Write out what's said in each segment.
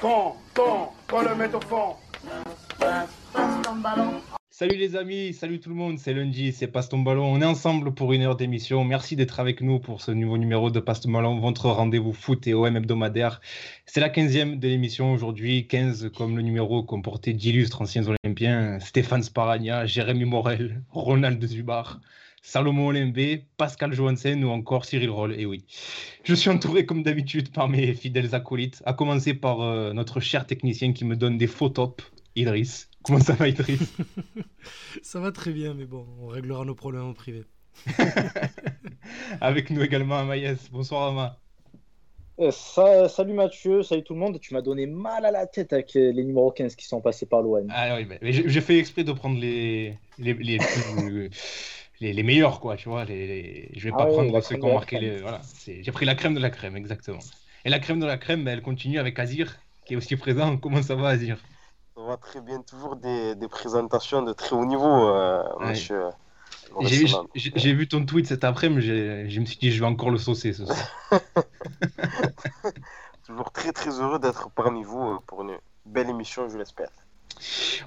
Quand, quand, quand le met au fond. Salut les amis, salut tout le monde, c'est lundi, c'est Passe ton ballon. On est ensemble pour une heure d'émission. Merci d'être avec nous pour ce nouveau numéro de Passe ton ballon, votre rendez-vous foot et OM hebdomadaire. C'est la 15e de l'émission aujourd'hui, 15 comme le numéro comportait d'illustres anciens olympiens, Stéphane Sparagna, Jérémy Morel, Ronald Zubar. Salomon Olembe, Pascal Johansen ou encore Cyril Roll. Et oui, je suis entouré comme d'habitude par mes fidèles acolytes, à commencer par euh, notre cher technicien qui me donne des faux tops, Idriss. Comment ça va, Idriss? Ça va très bien, mais bon, on réglera nos problèmes en privé. Avec nous également Amaïs. Bonsoir Ama. Euh, ça, salut Mathieu, salut tout le monde. Tu m'as donné mal à la tête avec les, les numéros 15 qui sont passés par l'OM. Ah oui, mais j'ai fait exprès de prendre les, les, les, plus, les, les meilleurs, quoi, tu vois. Les, les... Je vais Ah pas oui, prendre ceux crème qui de ont la marqué crème. les. Voilà, c'est- j'ai pris la crème de la crème, exactement. Et la crème de la crème, ben, elle continue avec Azir, qui est aussi présent. Comment ça va, Azir? Ça va très bien, toujours des, des présentations de très haut niveau, euh, Ouais. monsieur. J'ai vu ton tweet cet après-midi, je me suis dit, je vais encore le saucer ce soir. Toujours très très heureux d'être parmi vous euh, pour une belle émission, je l'espère.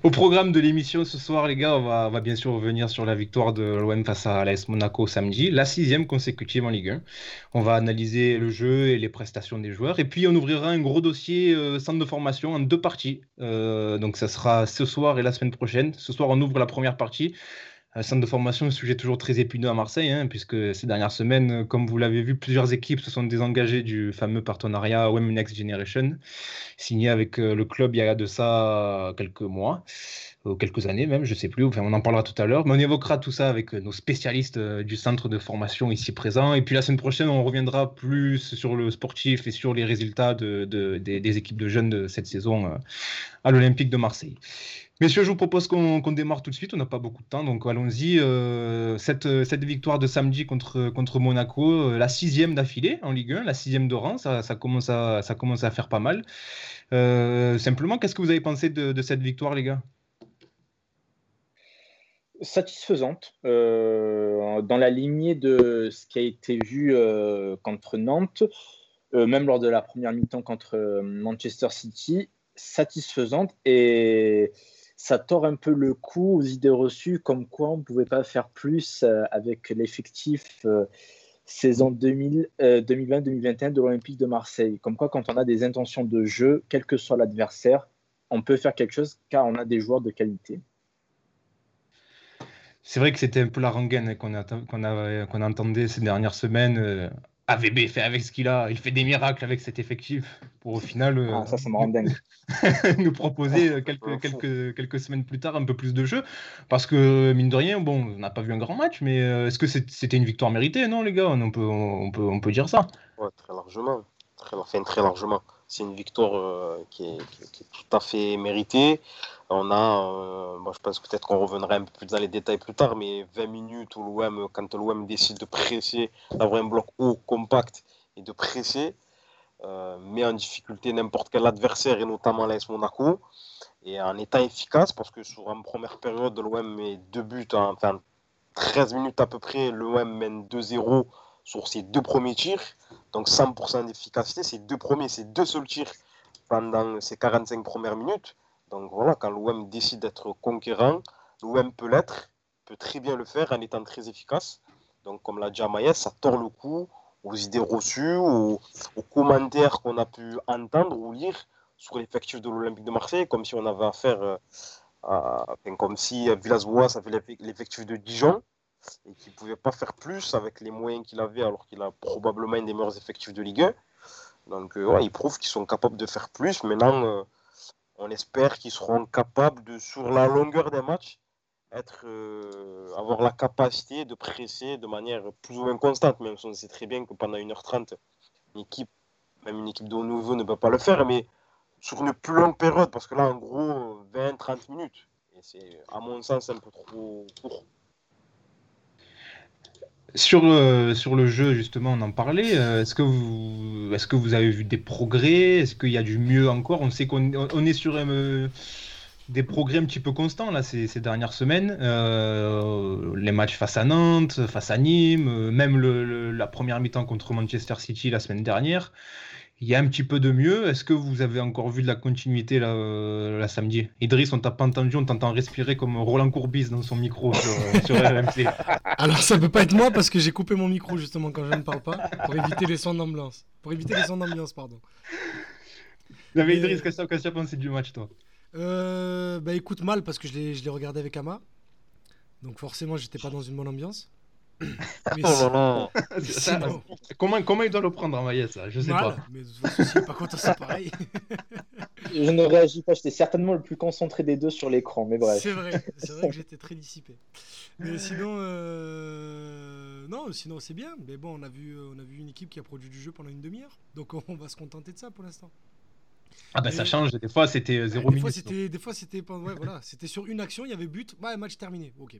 Au programme de l'émission ce soir, les gars, on va, bien sûr revenir sur la victoire de l'OM face à l'AS Monaco samedi, la sixième consécutive en Ligue 1. On va analyser le jeu et les prestations des joueurs. Et puis, on ouvrira un gros dossier euh, centre de formation en deux parties. Euh, donc, ça sera ce soir et la semaine prochaine. Ce soir, on ouvre la première partie. Euh, centre de formation, un sujet toujours très épineux à Marseille, hein, puisque ces dernières semaines, euh, comme vous l'avez vu, plusieurs équipes se sont désengagées du fameux partenariat OM Next Generation, signé avec euh, le club il y a de ça quelques mois, ou quelques années même, je sais plus, enfin, on en parlera tout à l'heure, mais on évoquera tout ça avec nos spécialistes du centre de formation ici présents, et puis la semaine prochaine, on reviendra plus sur le sportif et sur les résultats de, de- des, équipes de jeunes de cette saison à l'Olympique de Marseille. Messieurs, je vous propose qu'on démarre tout de suite. On n'a pas beaucoup de temps, donc allons-y. Euh, cette, victoire de samedi contre, Monaco, euh, la sixième d'affilée en Ligue 1, la sixième de rang, ça, commence, à, faire pas mal. Euh, simplement, qu'est-ce que vous avez pensé de, cette victoire, les gars? Satisfaisante, dans la lignée de ce qui a été vu contre Nantes, même lors de la première mi-temps contre Manchester City, satisfaisante et ça tord un peu le coup aux idées reçues comme quoi on ne pouvait pas faire plus euh, avec l'effectif euh, saison 2000, euh, 2020-2021 de l'Olympique de Marseille. Comme quoi quand on a des intentions de jeu, quel que soit l'adversaire, on peut faire quelque chose car on a des joueurs de qualité. C'est vrai que c'était un peu la rengaine qu'on entendait ces dernières semaines. AVB fait avec ce qu'il a, il fait des miracles avec cet effectif pour au final euh, Ah, ça, ça me rend dingue. nous proposer euh, quelques, quelques, quelques semaines plus tard un peu plus de jeu. Parce que, mine de rien, bon, on n'a pas vu un grand match, mais euh, est-ce que c'est- c'était une victoire méritée, non, les gars on peut, on, peut, on peut dire ça. Ouais, très largement. Très, enfin, très largement. C'est une victoire euh, qui, est, tout à fait méritée. On a, euh, je pense peut-être qu'on reviendra un peu plus dans les détails plus tard, mais 20 minutes où l'OM, quand l'OM décide de presser, d'avoir un bloc haut, compact et de presser, euh, met en difficulté n'importe quel adversaire et notamment l'AS Monaco. Et en étant efficace, parce que sur une première période, l'OM met deux buts, en, enfin 13 minutes à peu près, l'OM mène 2-0 sur ses deux premiers tirs. Donc 100% d'efficacité, c'est deux premiers, c'est deux seuls tirs pendant ces 45 premières minutes. Donc voilà, quand l'OM décide d'être conquérant, l'OM peut l'être, peut très bien le faire en étant très efficace. Donc comme l'a dit ça tord le coup aux idées reçues, aux, commentaires qu'on a pu entendre ou lire sur l'effectif de l'Olympique de Marseille, comme si on avait affaire euh, à, enfin, comme si Villas-Boas avait l'eff- l'effectif de Dijon et qu'il ne pouvait pas faire plus avec les moyens qu'il avait alors qu'il a probablement un des meilleurs effectifs de Ligue 1. Donc euh, ils prouvent qu'ils sont capables de faire plus. Maintenant, euh, on espère qu'ils seront capables de, sur la longueur des matchs, être, euh, avoir la capacité de presser de manière plus ou moins constante. Même si on sait très bien que pendant 1h30, une équipe, même une équipe de haut niveau ne peut pas le faire, mais sur une plus longue période, parce que là, en gros, 20-30 minutes. Et c'est, à mon sens, un peu trop court. Sur, euh, sur le jeu, justement, on en parlait. euh, est-ce que vous, avez vu des progrès? Est-ce qu'il y a du mieux encore? On sait qu'on on- on est sur euh, des progrès un petit peu constants ces, dernières semaines. Les matchs face à Nantes, face à Nîmes, même la première mi-temps contre Manchester City la semaine dernière. Il y a un petit peu de mieux. Est-ce que vous avez encore vu de la continuité là, euh, la samedi? Idriss, on t'a pas entendu, on t'entend respirer comme Roland Courbis dans son micro sur, euh, sur RMC. Alors ça peut pas être moi parce que j'ai coupé mon micro justement quand je ne parle pas pour éviter les sons d'ambiance. Pour éviter les sons d'ambiance, pardon. Non, mais Idriss, qu'est-ce que tu as pensé du match, toi? Euh, bah écoute mal parce que je l'ai je l'ai regardé avec Ama. Donc forcément j'étais pas dans une bonne ambiance. Mais Oh là là. Ça, comment, comment il doit le prendre en maillette, ça Je sais mal. pas. Mais de toute façon, pas content, c'est pareil. Je ne réagis pas, j'étais certainement le plus concentré des deux sur l'écran, mais bref. C'est vrai, c'est vrai que j'étais très dissipé. Mais sinon, euh, non, sinon c'est bien. Mais bon, on a vu, on a vu une équipe qui a produit du jeu pendant une demi-heure, donc on va se contenter de ça pour l'instant. Ah, bah ça Et- change. Des fois, c'était euh, zéro des fois, c'était, des fois, c'était, pas- ouais, voilà, c'était sur une action, il y avait but, ouais, match terminé. Ok.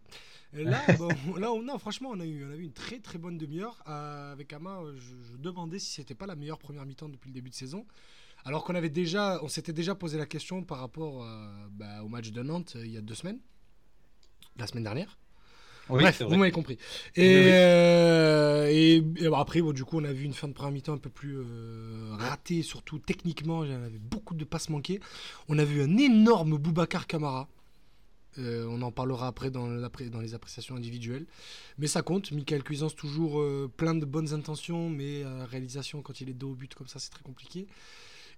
Et là, bon, là, on, non, franchement, on a eu, on a eu une très très bonne demi-heure Euh, avec Ama. euh, Je, je demandais si c'était pas la meilleure première mi-temps depuis le début de saison. Alors qu'on avait déjà, on s'était déjà posé la question par rapport euh, bah, au match de Nantes euh, il y a deux semaines, la semaine dernière. Oui, Bref, vous m'avez compris. Et, Oui, euh, et- et bon, après, bon, du coup, on a vu une fin de première mi-temps un peu plus euh, ratée, surtout techniquement. Il y avait beaucoup de passes manquées. On a vu un énorme Boubacar Camara. Euh, on en parlera après dans, les appréciations individuelles. Mais ça compte. Michael Cuisance, toujours plein de bonnes intentions, mais réalisation, quand il est dos au but comme ça, c'est très compliqué.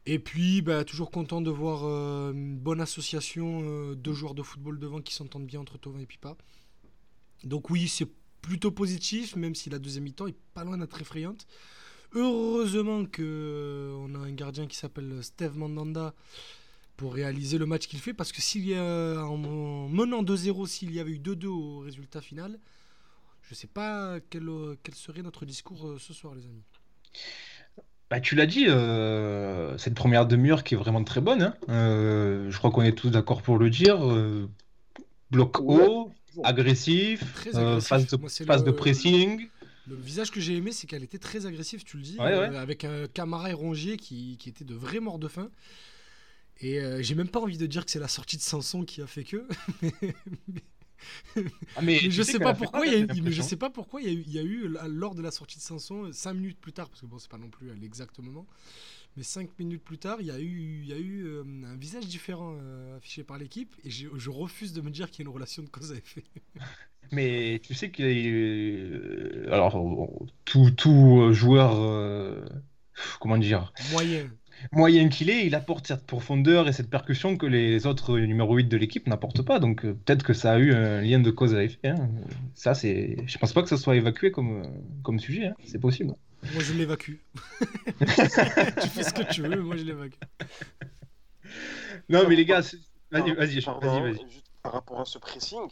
Et puis, bah, toujours content de voir une bonne association euh, de joueurs de football devant qui s'entendent bien entre Tovin et Pipa. Donc oui, c'est plutôt positif, même si la deuxième mi-temps est pas loin d'être effrayante. Heureusement que euh, on a un gardien qui s'appelle Steve Mandanda pour réaliser le match qu'il fait, parce que s'il y a en menant 2-0, s'il y avait eu 2-2 au résultat final, je sais pas quel, euh, quel serait notre discours euh, ce soir, les amis. Bah, tu l'as dit, euh, cette première demi-heure qui est vraiment très bonne. hein. Euh, je crois qu'on est tous d'accord pour le dire. euh, bloc Ouais. haut, agressif, Très euh, agressif. phase de, Moi, c'est phase le- de pressing. Le visage que j'ai aimé, c'est qu'elle était très agressive, tu le dis, Ouais, ouais. euh, avec un Camara et Rongier qui, qui étaient de vrais morts de faim. Et euh, j'ai même pas envie de dire que c'est la sortie de Sanson qui a fait que. Ah, mais je sais pas pourquoi il y a eu, j'ai mais je sais pas pourquoi il y a eu, il y a eu là, lors de la sortie de Sanson 5 minutes plus tard parce que bon c'est pas non plus à l'exact moment mais 5 minutes plus tard il y a eu il y a eu euh, un visage différent euh, affiché par l'équipe et je, je refuse de me dire qu'il y a une relation de cause à effet. Mais tu sais qu'il eu- Alors, on- tout, tout euh, joueur, euh, comment dire, Moyen. moyen qu'il est, il apporte cette profondeur et cette percussion que les autres numéro 8 de l'équipe n'apportent pas. Donc, euh, peut-être que ça a eu un lien de cause à effet. hein. Ça, c'est. Je pense pas que ça soit évacué comme, euh, comme sujet. hein. C'est possible. Moi je l'évacue. tu fais ce que tu veux, moi je l'évacue. Non, mais les gars, vas-y, vas-y, vas-y, par rapport à ce pressing,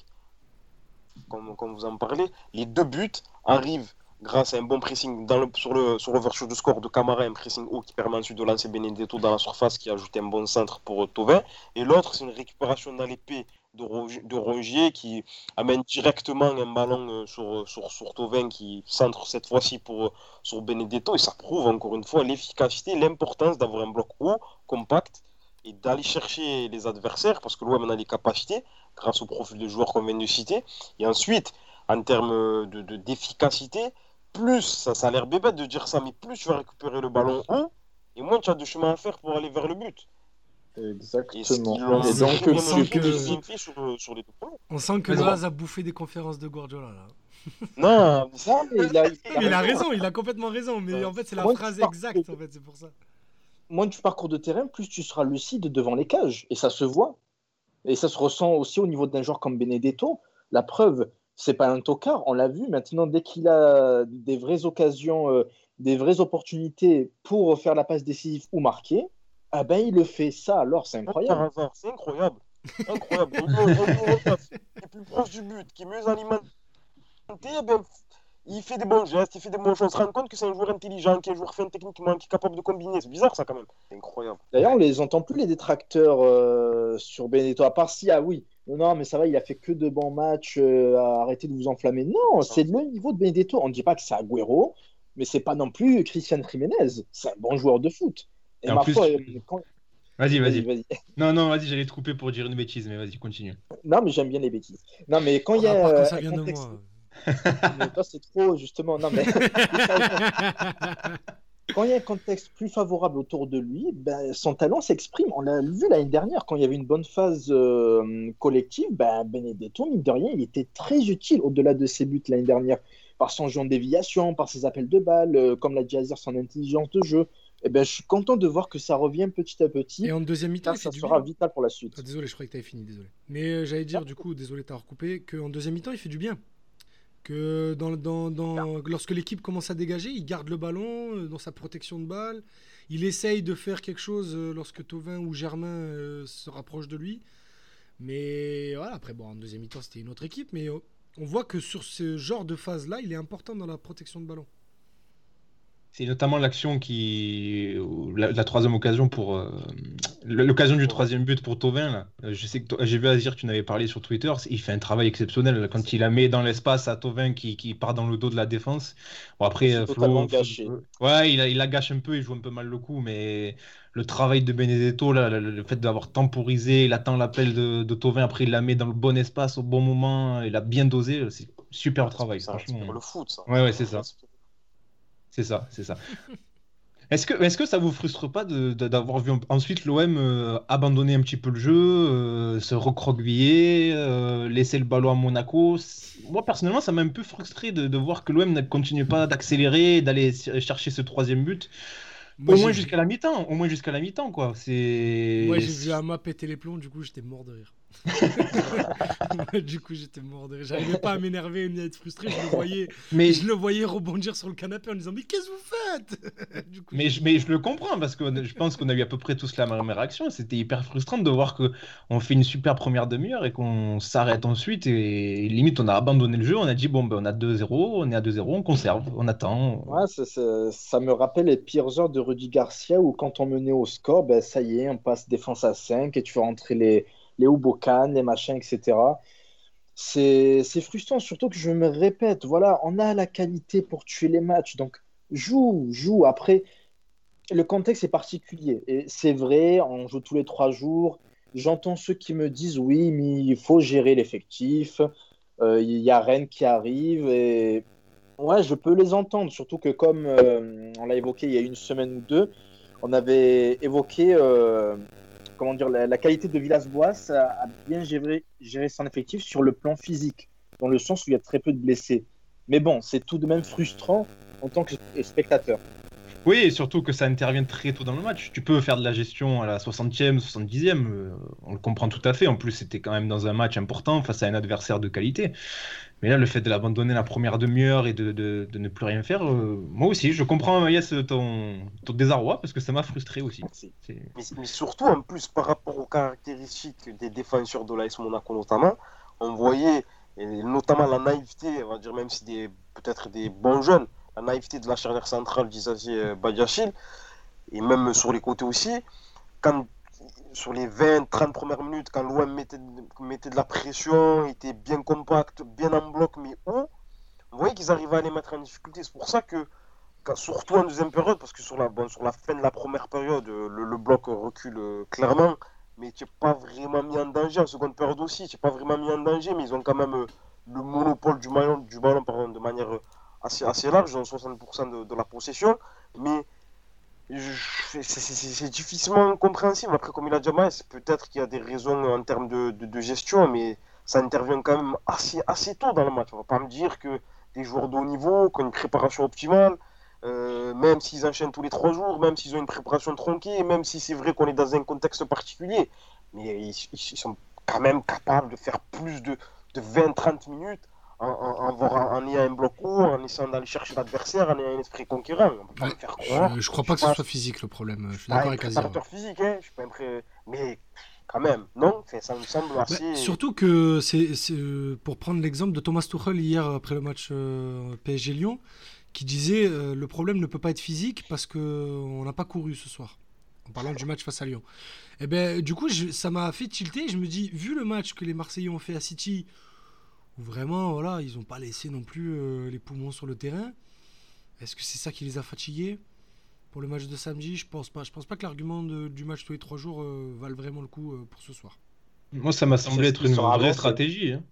comme, comme vous en parlez, les deux buts arrivent grâce à un bon pressing dans le, sur le sur l'ouverture du score de Camara, un pressing haut qui permet ensuite de lancer Benedetto dans la surface qui a ajouté un bon centre pour euh, Thauvin. Et l'autre, c'est une récupération dans l'épée de, de Rongier qui amène directement un ballon euh, sur, sur, sur Thauvin qui centre cette fois-ci pour, euh, sur Benedetto. Et ça prouve encore une fois l'efficacité, l'importance d'avoir un bloc haut, compact et d'aller chercher les adversaires parce que l'OM a les capacités grâce au profil de joueurs qu'on vient de citer. Et ensuite, en termes de, de- d'efficacité, plus, ça, ça a l'air bébête de dire ça, mais plus tu vas récupérer le ballon haut, et moins tu as de chemin à faire pour aller vers le but. Exactement. donc, on sent que- ils l'ont fait sur, sur les deux points. On sent que. Loaz a bouffé des conférences de Guardiola là. Non, mais Non, mais il a, Mais il a raison, il a complètement raison, mais Ouais. en fait c'est la Moi, phrase exacte en fait, c'est pour ça. moins tu parcours de terrain, plus tu seras lucide devant les cages. Et ça se voit. Et ça se ressent aussi au niveau d'un joueur comme Benedetto. La preuve, c'est pas un tocard, on l'a vu. Maintenant, dès qu'il a des vraies occasions, euh, des vraies opportunités pour faire la passe décisive ou marquer, ah ben il le fait. Ça, alors, c'est incroyable. c'est incroyable. Incroyable. Qui est plus proche du but, qui est mieux alimenté, eh ben, il fait des bons gestes, il fait des bonnes choses. On se rend compte que c'est un joueur intelligent, qui est un joueur fin techniquement, qui est capable de combiner. C'est bizarre ça quand même. C'est incroyable. D'ailleurs, on les entend plus les détracteurs euh, sur Benedetto, à part si, ah oui, non, non, mais ça va, il a fait que de bons matchs, euh, arrêtez de vous enflammer. Non, c'est le niveau de Benedetto. On ne dit pas que c'est Agüero, mais c'est pas non plus Christian Jiménez. C'est un bon joueur de foot. Et, Et en ma plus, foi, tu- euh, quand- Vas-y, vas-y. vas-y. Non, non, vas-y, j'allais te couper pour dire une bêtise, mais vas-y, continue. Non, mais j'aime bien les bêtises. Non, mais quand il y a quand ça un vient de contexte- moi. Mais toi, c'est trop, justement. Non, mais quand il y a un contexte plus favorable autour de lui, ben, son talent s'exprime. On l'a vu l'année dernière, quand il y avait une bonne phase euh, collective, ben, Benedetto, mine de rien, il était très utile au-delà de ses buts l'année dernière, par son jeu en déviation, par ses appels de balles, euh, comme l'a dit Azir, son intelligence de jeu. Eh ben, je suis content de voir que ça revient petit à petit. Et en deuxième mi-temps, ça sera vital pour la suite. Ah, désolé, je croyais que tu avais fini, désolé. Mais euh, j'allais dire, du coup, désolé, t'as recoupé, qu'en deuxième mi-temps, il fait du bien que dans, dans, dans lorsque l'équipe commence à dégager, il garde le ballon euh, dans sa protection de balle. Il essaye de faire quelque chose euh, lorsque Tovin ou Germain euh, se rapprochent de lui. Mais voilà, après, bon, en deuxième mi-temps, c'était une autre équipe. Mais on voit que sur ce genre de phase-là, il est important dans la protection de ballon. C'est notamment l'action qui. La, troisième occasion pour. Euh, l'occasion du troisième but pour Tovin. Là. Euh, je sais que j'ai vu Azir, tu n'avais parlé sur Twitter. Il fait un travail exceptionnel quand il la met dans l'espace à Tovin qui, qui, part dans le dos de la défense. Bon, après, euh, Flo, gâché. ouais, il, il la gâche un peu, il joue un peu mal le coup, mais le travail de Benedetto, là, le, fait d'avoir temporisé, il attend l'appel de, de Tovin, après il la met dans le bon espace au bon moment, il a bien dosé. C'est super travail. C'est pour le foot, ça. Ouais, ouais, c'est ça. C'est ça, c'est ça. Est-ce que, est que ça vous frustre pas d'avoir vu ensuite l'OM euh, abandonner un petit peu le jeu, euh, se recroqueviller, euh, laisser le ballon à Monaco? Moi personnellement, ça m'a un peu frustré de, de voir que l'OM ne continue pas d'accélérer, d'aller chercher ce troisième but au moins jusqu'à la mi-temps, au moins jusqu'à la mi-temps, quoi. C'est. Moi, j'ai vu Ama péter les plombs, du coup, j'étais mort de rire. du coup, j'étais mort de rire. J'arrivais pas à m'énerver ni à être frustré. Je le voyais, mais je le voyais rebondir sur le canapé en disant mais qu'est-ce que vous faites? Mais, je, mais je le comprends parce que je pense qu'on a eu à peu près tous la même réaction. C'était hyper frustrant de voir que on fait une super première demi-heure et qu'on s'arrête ensuite et limite on a abandonné le jeu. On a dit bon ben on a 2-0, on est à 2-0, on conserve, on attend. Ouais, ça, ça, me rappelle les pires heures de Rudy Garcia où quand on menait au score, ben ça y est, on passe défense à 5 et tu fais rentrer les les Ubokan, les machins, etc. C'est frustrant, surtout que je me répète, voilà, on a la qualité pour tuer les matchs, donc joue, joue. Après, le contexte est particulier, et c'est vrai, on joue tous les trois jours. J'entends ceux qui me disent oui, mais il faut gérer l'effectif. Euh, il y a Rennes qui arrive et ouais, je peux les entendre. Surtout que comme euh, on l'a évoqué il y a une semaine ou deux, on avait évoqué euh, comment dire, la, qualité de Villas-Boas a, bien géré, son effectif sur le plan physique, dans le sens où il y a très peu de blessés. Mais bon, c'est tout de même frustrant en tant que spectateur. Oui, et surtout que ça intervient très tôt dans le match. Tu peux faire de la gestion à la 60e, 70e, euh, on le comprend tout à fait. En plus, c'était quand même dans un match important face à un adversaire de qualité. Mais là, le fait de l'abandonner la première demi-heure et de, de, de, ne plus rien faire, euh, moi aussi, je comprends, Yes, ton, ton désarroi parce que ça m'a frustré aussi. Mais, mais, surtout, en plus, par rapport aux caractéristiques des défenseurs de l'AS Monaco notamment, on voyait, et notamment la naïveté, on va dire même si des peut-être des bons jeunes, naïveté de la charnière centrale d'Isazi Badiachil, et même sur les côtés aussi, quand sur les 20-30 premières minutes, quand l'OM mettait, mettait, de la pression, était bien compact, bien en bloc, mais où vous voyez qu'ils arrivaient à les mettre en difficulté. C'est pour ça que, surtout en deuxième période, parce que sur la, sur la fin de la première période, le, bloc recule euh, clairement, mais tu n'es pas vraiment mis en danger. En seconde période aussi, tu n'es pas vraiment mis en danger, mais ils ont quand même euh, le monopole du ballon, du ballon de manière euh, assez, assez large, ils ont 60% de, la possession. Mais c'est difficilement compréhensible. Après, comme il a dit, peut-être qu'il y a des raisons en termes de, de, gestion, mais ça intervient quand même assez, assez tôt dans le match. On va pas me dire que des joueurs de haut niveau, qui ont une préparation optimale, euh, même s'ils enchaînent tous les trois jours, même s'ils ont une préparation tronquée, même si c'est vrai qu'on est dans un contexte particulier, mais ils, ils, sont quand même capables de faire plus de, de 20-30 minutes en, ayant un bloc haut, en essayant d'aller chercher l'adversaire, en ayant un esprit conquérant. je, je, crois pas que ce soit physique le problème. Je suis d'accord avec Azir. physique, hein, je suis pas mais quand même, non Ça me semble bah, assez. surtout que c'est pour prendre l'exemple de Thomas Tuchel hier après le match euh, PSG Lyon, qui disait euh, le problème ne peut pas être physique parce que on n'a pas couru ce soir. En parlant du match face à Lyon. Et eh ben du coup, ça m'a fait tilter. Je me dis, vu le match que les Marseillais ont fait à City vraiment, voilà, ils n'ont pas laissé non plus euh, les poumons sur le terrain. Est-ce que c'est ça qui les a fatigués pour le match de samedi? Je pense pas. Je pense pas que l'argument du match tous les trois jours euh, valent vraiment le coup euh, pour ce soir. Moi, ça m'a semblé être une vraie stratégie. Hein.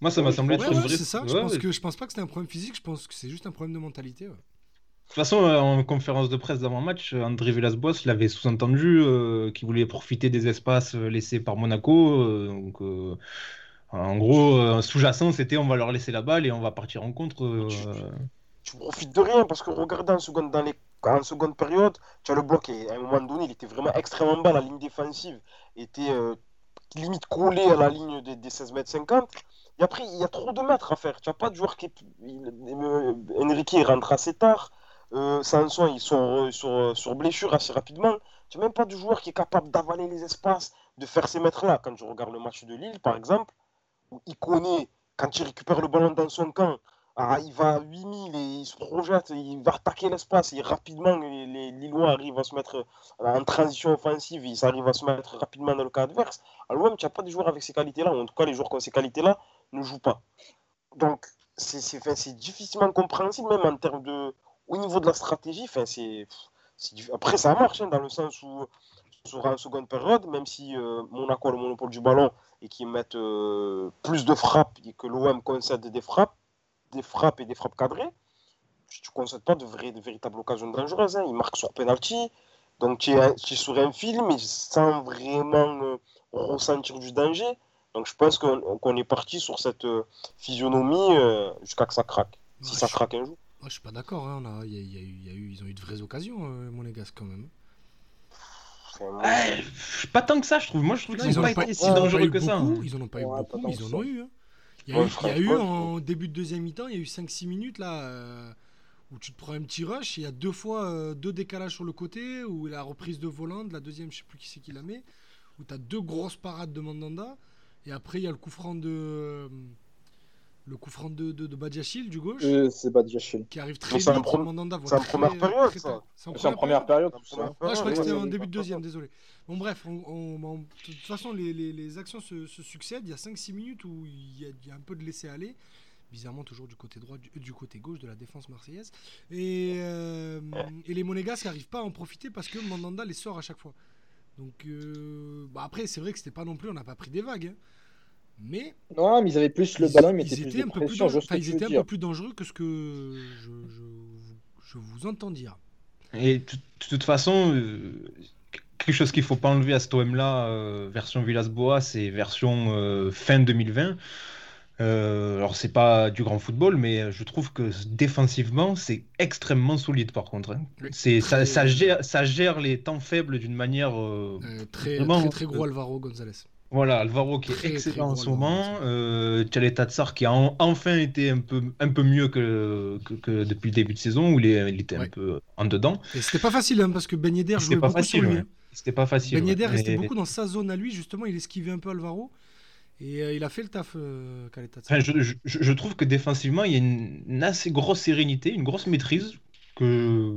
Moi, ça m'a semblé être une vraie. C'est ça. je pense que je pense pas que c'est un problème physique. Je pense que c'est juste un problème de mentalité. toute façon, euh, en conférence de presse d'avant-match, André Villas-Boas l'avait sous-entendu euh, qu'il voulait profiter des espaces laissés par Monaco. euh, donc, euh, en gros, euh, sous-jacent, c'était on va leur laisser la balle et on va partir en contre. euh, Tu profites de rien parce que regarde en seconde, dans les, en seconde période, tu as le bloc et à un moment donné, il était vraiment extrêmement bas. La ligne défensive était euh, limite collée à la ligne des, des 16 mètres 50. Et après, il y a trop de mètres à faire. Tu n'as pas de joueur qui. est- il- Enrique il rentre assez tard. Euh, Sanson, ils sont sur, sur blessure assez rapidement. Tu n'as même pas de joueur qui est capable d'avaler les espaces, de faire ces mètres-là. Quand je regarde le match de Lille, par exemple, il connaît, quand il récupère le ballon dans son camp, ah, il va à 8000 et il se projette, il va attaquer l'espace et rapidement les, les Lillois arrivent à se mettre en transition offensive, ils arrivent à se mettre rapidement dans le cas adverse. À l'OM, tu n'as pas de joueurs avec ces qualités-là, ou en tout cas les joueurs qui ont ces qualités-là ne jouent pas. Donc c'est difficilement compréhensible même en termes de... Au niveau de la stratégie, c'est... Après ça marche hein, dans le sens où sur en seconde période, même si euh, Monaco a le monopole du ballon et qu'ils mettent euh, plus de frappes et que l'OM concède des frappes, des frappes et des frappes cadrées, tu ne concèdes pas de, vraies- de véritables occasions dangereuses. Hein. Ils marquent sur penalty, donc tu es, tu es sur un fil, mais sans vraiment euh, ressentir du danger. Donc je pense qu'on est parti sur cette physionomie jusqu'à que ça craque. Si Ouais, ça craque un jour. Moi, je suis pas d'accord. hein, on a- y a- y a eu- ils ont eu de vraies occasions, Monégasque, quand même. Ouais, pas tant que ça, je trouve. Moi, je trouve qu'ils ils n'ont pas été si dangereux eu que ça. beaucoup, hein. Ils en ont pas eu beaucoup, mais ils en ça. ont eu. hein. Il y a Ouais, eu, il y a eu en début de deuxième mi-temps, il y a eu 5-6 minutes là euh, où tu te prends un petit rush. Il y a deux fois euh, deux décalages sur le côté, où la reprise de volant, de la deuxième, je sais plus qui c'est qui la met, où tu as deux grosses parades de Mandanda. Et après, il y a le coup franc de. Euh, le coup franc de, de, de Badiachil, du gauche, Euh, c'est chez qui arrive très en vite. voit c'est en première période, ça. C'est en première période. tout ça. Ah, je crois que c'était en début de deuxième, désolé. Bon, bref, on- on- on- de toute façon, les, les- les actions se, se succèdent. Il y a 5-6 minutes où il y, a, il y a un peu de laisser-aller. Bizarrement, toujours du côté droit, du, du côté gauche de la défense marseillaise. Et, euh, et les Monégasques n'arrivent pas à en profiter parce que Mandanda les sort à chaque fois. Donc, euh, bah après, c'est vrai que c'était pas non plus, on n'a pas pris des vagues. hein. Mais Non, mais ils avaient plus le ballon, ils ils plus étaient un peu plus dangereux, enfin, ils étaient un peu plus dangereux que ce que je, je- je vous entends dire. Et de toute façon, euh, quelque chose qu'il faut pas enlever à cet OM-là, euh, version Villas-Boas, c'est version euh, fin 2020. Euh, alors, c'est pas du grand football, mais je trouve que défensivement, c'est extrêmement solide par contre. hein. Oui. C'est, ça, gère, ça gère les temps faibles d'une manière. euh, Euh, très, Vraiment, très, très gros Alvaro Gonzalez. Voilà, Alvaro qui est Très, très excellent en ce moment. Euh, Tchaleta Tsar qui a en- enfin été un peu, un peu mieux que, que, que depuis le début de saison où il, est- il était un peu en dedans. Et c'était pas facile hein, parce que Ben Yedder jouait pas beaucoup facile. sur lui. ouais. C'était pas facile. Ben Yedder ouais. restait Mais- beaucoup dans sa zone à lui, justement, il esquivait un peu Alvaro. Et euh, il a fait le taf, euh, Caleta. Enfin, je, je- je trouve que défensivement, il y a une, une assez grosse sérénité, une grosse maîtrise que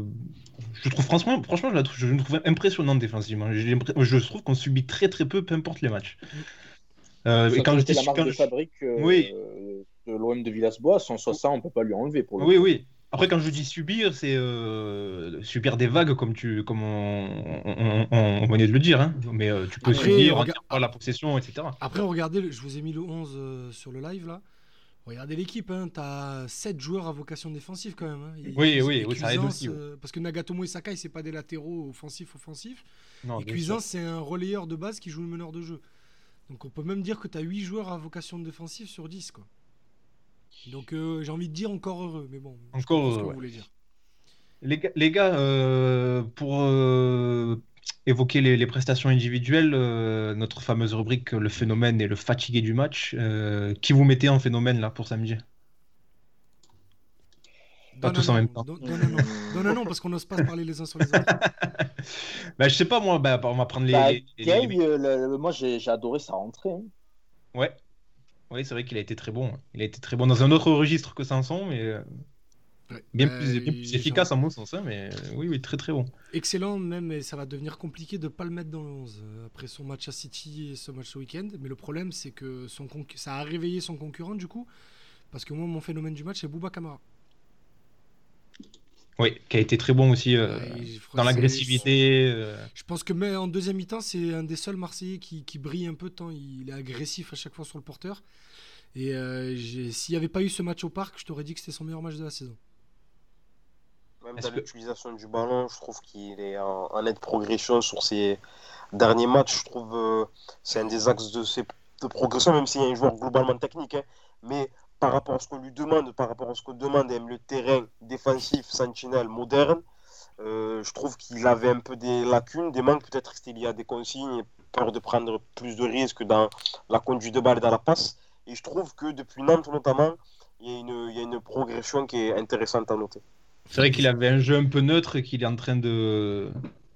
je trouve franchement, franchement je, la trouve, je la trouve impressionnante défensivement. L'impré- Je trouve qu'on subit très très peu, peu importe les matchs. Euh, Ça et quand je la marque quand de je- fabrique euh, Oui. de l'OM de Villas-Boas, sans ça, ça, on peut pas lui enlever pour le Oui, oui. Après, quand je dis subir, c'est euh, subir des vagues, comme, tu, comme on, on, on- on venait de le dire. hein. Mais euh, tu peux Après, subir en la possession, etc. Après, regardez, le- je vous ai mis le 11 euh, sur le live là. Regardez l'équipe, hein, t'as 7 joueurs à vocation défensive quand même. hein. Oui, oui, oui, ça aide aussi, euh, parce que Nagatomo et Sakai, c'est pas des latéraux offensifs offensifs. Non, et Cuisance, c'est un relayeur de base qui joue le meneur de jeu. Donc on peut même dire que tu as 8 joueurs à vocation défensive sur 10. Quoi. Donc euh, j'ai envie de dire encore heureux, mais bon. Encore comprends ce que heureux, vous voulez dire. Les gars, les gars, euh, pour évoquer les, les prestations individuelles, euh, notre fameuse rubrique le phénomène et le fatigué du match, euh, qui vous mettez en phénomène là pour samedi? Pas Donne tous un en nom, même temps. Donne, donne un nom. Donne un nom, parce qu'on n'ose pas se parler les uns sur les autres. Bah, je sais pas moi, bah, on va prendre les. Bah, les- les- Gay, les- euh, le- le- moi j'ai adoré sa rentrée. hein. Ouais, oui, c'est vrai qu'il a été très bon. hein. Il a été très bon dans un autre registre que Sanson, mais euh, Ouais. bien Euh, plus, bien plus j'ai- efficace en mon sens. hein, mais euh, oui, oui, très très bon. Excellent même, et ça va devenir compliqué de pas le mettre dans le 11 euh, après son match à City et ce match ce week-end. Mais le problème, c'est que son ça a réveillé son concurrent du coup, parce que moi, mon phénomène du match, c'est Bouba Kamara. Oui, qui a été très bon aussi euh, Ouais, dans l'agressivité. euh, Je pense que mais en deuxième mi-temps, c'est un des seuls Marseillais qui, qui brille un peu tant il est agressif à chaque fois sur le porteur. Et euh, s'il n'y avait pas eu ce match au parc, je t'aurais dit que c'était son meilleur match de la saison. Même dans que- l'utilisation du ballon, je trouve qu'il est en, en nette progression sur ses derniers matchs. Je trouve euh, c'est un des axes de, ses- de progression, même s'il y a un joueur globalement technique. hein. mais par rapport à ce qu'on lui demande, par rapport à ce qu'on demande, aime le terrain défensif, sentinelle, moderne, euh, je trouve qu'il avait un peu des lacunes, des manques. Peut-être c'était lié à des consignes, peur de prendre plus de risques dans la conduite de balle et dans la passe. Et je trouve que depuis Nantes notamment, il y a une, il y a une progression qui est intéressante à noter. C'est vrai qu'il avait un jeu un peu neutre et qu'il est en train de,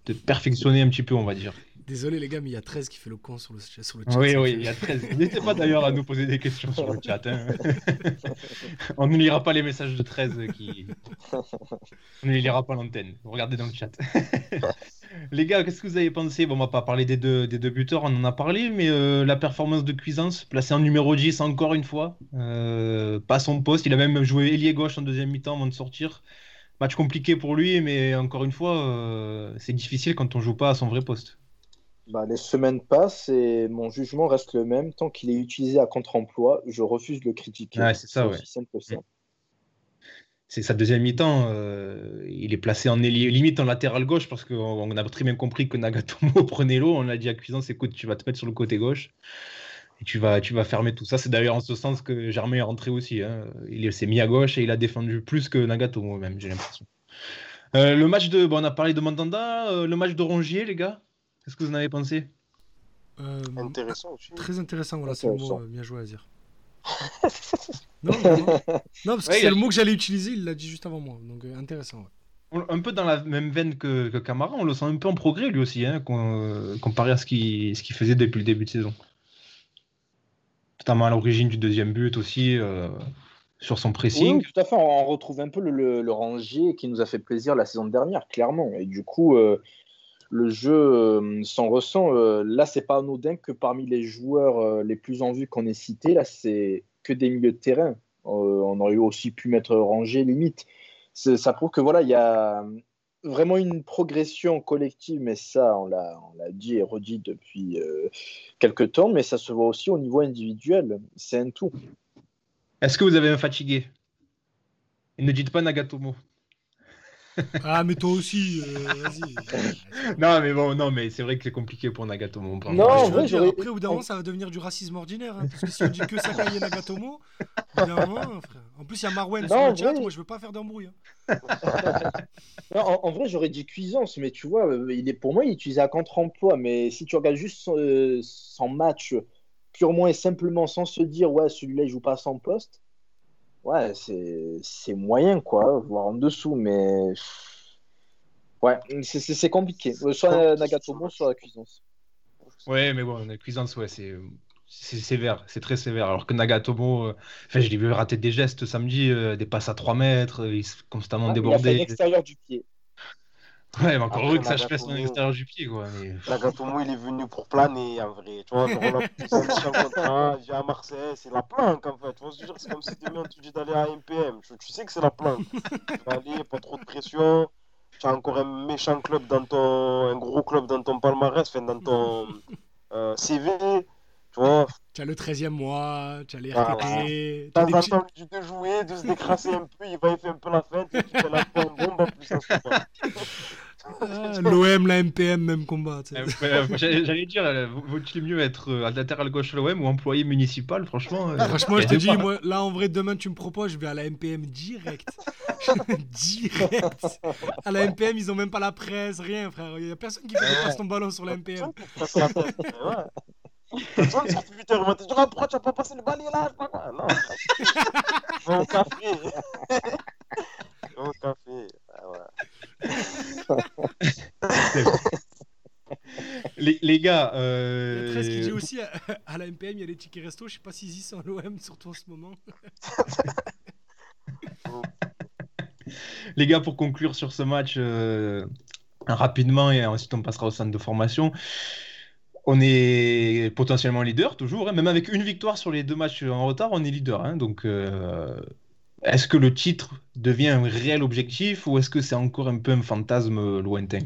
de perfectionner un petit peu, on va dire. Désolé les gars, mais il y a 13 qui fait le con sur le, sur le chat. Oui, oui, il y a 13. N'hésitez pas d'ailleurs à nous poser des questions sur le chat. hein. On ne lira pas les messages de 13 qui. On ne les lira pas à l'antenne. Regardez dans le chat. les gars, qu'est-ce que vous avez pensé? Bon, on va pas parler des deux, des deux buteurs, on en a parlé, mais euh, la performance de Cuisance, placé en numéro 10 encore une fois, euh, pas son poste. Il a même joué ailier gauche en deuxième mi-temps avant de sortir. Match compliqué pour lui, mais encore une fois, euh, c'est difficile quand on joue pas à son vrai poste. Bah, les semaines passent et mon jugement reste le même. Tant qu'il est utilisé à contre-emploi, je refuse de le critiquer. C'est ça, ouais. ça. c'est sa deuxième mi-temps. euh, il est placé en limite en latéral gauche parce qu'on on a très bien compris que Nagatomo prenait l'eau. On a dit à Cuisance, écoute, tu vas te mettre sur le côté gauche et tu vas, tu vas fermer tout ça. C'est d'ailleurs en ce sens que Germain est rentré aussi. hein. Il s'est mis à gauche et il a défendu plus que Nagatomo même, j'ai l'impression. Euh, le match de, bon, on a parlé de Mandanda, euh, le match de Rongier, les gars. Qu'est-ce que vous en avez pensé? Euh, Intéressant aussi. Très intéressant, voilà, c'est le mot. Euh, bien joué à dire. non, non, parce que Ouais, c'est a- le mot que j'allais utiliser, il l'a dit juste avant moi. Donc euh, intéressant. ouais. Un peu dans la même veine que, que Camara, on le sent un peu en progrès lui aussi, hein, com- euh, comparé à ce qu'il ce qu'il faisait depuis le début de saison. Notamment à l'origine du deuxième but aussi, euh, sur son pressing. oui, tout à fait. On retrouve un peu le, le, le Rangier qui nous a fait plaisir la saison dernière, clairement. Et du coup, euh, le jeu euh, s'en ressent. Là, c'est pas anodin que parmi les joueurs les plus en vue qu'on ait cités, là, c'est que des milieux de terrain. On aurait aussi pu mettre Rangier limite. Ça prouve que voilà, il y a vraiment une progression collective, mais ça, on l'a dit et redit depuis euh, quelques temps, mais ça se voit aussi au niveau individuel. C'est un tout. Est-ce que vous avez un fatigué? Et ne dites pas Nagatomo. Ah, mais toi aussi, euh, vas-y. Non, mais bon, non, mais c'est vrai que c'est compliqué pour Nagatomo. Non, en vrai, dire, j'aurais- après, au bout d'un moment, ça va devenir du racisme ordinaire. hein, parce que si on dit que Sakai et Nagatomo, au moment, frère. En plus, il y a Marwen Non, sur le chat, moi je veux pas faire d'embrouille. hein. En, en vrai, j'aurais dit Cuisance, mais tu vois, euh, il est, pour moi, il est utilisé à contre-emploi. Mais si tu regardes juste son, euh, son match purement et simplement sans se dire, ouais, celui-là, il joue pas à son poste, ouais, c'est c'est moyen, quoi, voire en dessous. Mais ouais, c'est- compliqué. Euh, Soit Nagatomo, soit Cuisance. Ouais, mais bon, la cuisance, ouais, c'est c'est sévère, c'est très sévère. Alors que Nagatomo, euh, enfin, je l'ai vu rater des gestes samedi, euh, des passes à 3 mètres, il est constamment Ouais, il a fait débordé. l'extérieur du pied. Ouais, mais encore Après, heureux que ça se fasse Nagatomo- à l'extérieur du pied, quoi. Mais... Nagatomo, il est venu pour planer, en vrai. Tu vois, genre, on a j'ai à Marseille, c'est la planque, en fait. Tu vois C'est comme si demain, tu dis d'aller à MPM. Tu, tu sais que c'est la planque. Tu vas aller, pas trop de pression. Tu as encore un méchant club dans ton... Un gros club dans ton palmarès, enfin, dans ton euh, CV. Tu vois, Tu as le 13e mois, tu as les RTT, as temps des en temps, tu de jouer, de se décrasser un peu, il va y faire un peu la fête, et tu fais la bombe en plus, Ah, L'OM, la MPM, même combat. Euh, J'allais dire, euh, vaut-il mieux être euh, latéral gauche à l'OM ou employé municipal, franchement. euh, Franchement, je te dis, moi, là en vrai, demain tu me proposes, je vais à la MPM direct. direct. À la MPM, ils ont même pas la presse, rien, frère. Il y a personne qui passes ton ballon sur la MPM. Pourquoi tu n'as pas passé le balai là? Je sais pas quoi. Non, va au café. Va au café. Les, les gars, Il y a euh, 13 qui dit aussi à, à la MPM, il y a les tickets resto. Je sais pas s'ils y sont à l'OM, surtout en ce moment. les gars, pour conclure sur ce match euh, rapidement et ensuite on passera au centre de formation. On est potentiellement leader toujours, hein. même avec une victoire sur les deux matchs en retard, on est leader. hein. donc, euh, est-ce que le titre devient un réel objectif ou est-ce que c'est encore un peu un fantasme lointain?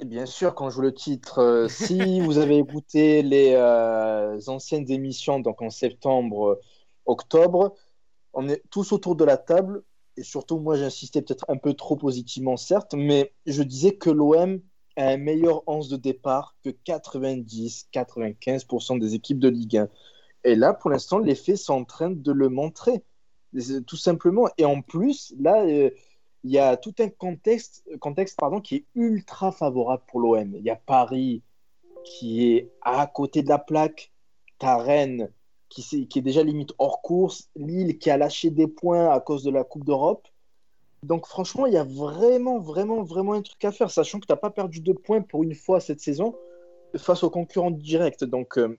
Et bien sûr, quand je joue le titre, euh, si vous avez écouté les euh, anciennes émissions, donc en septembre, euh, octobre, on est tous autour de la table et surtout moi j'insistais peut-être un peu trop positivement certes, mais je disais que l'OM a un meilleur 11 de départ que 90-95% des équipes de Ligue 1. Et là, pour l'instant, les faits sont en train de le montrer, tout simplement. Et en plus, là, euh, il y a tout un contexte, contexte pardon, qui est ultra favorable pour l'OM. Il y a Paris qui est à côté de la plaque, t'as Rennes qui, qui est déjà limite hors course, Lille qui a lâché des points à cause de la Coupe d'Europe. Donc franchement, il y a vraiment, vraiment, vraiment un truc à faire, sachant que tu n'as pas perdu de points pour une fois cette saison face aux concurrents directs. Donc euh,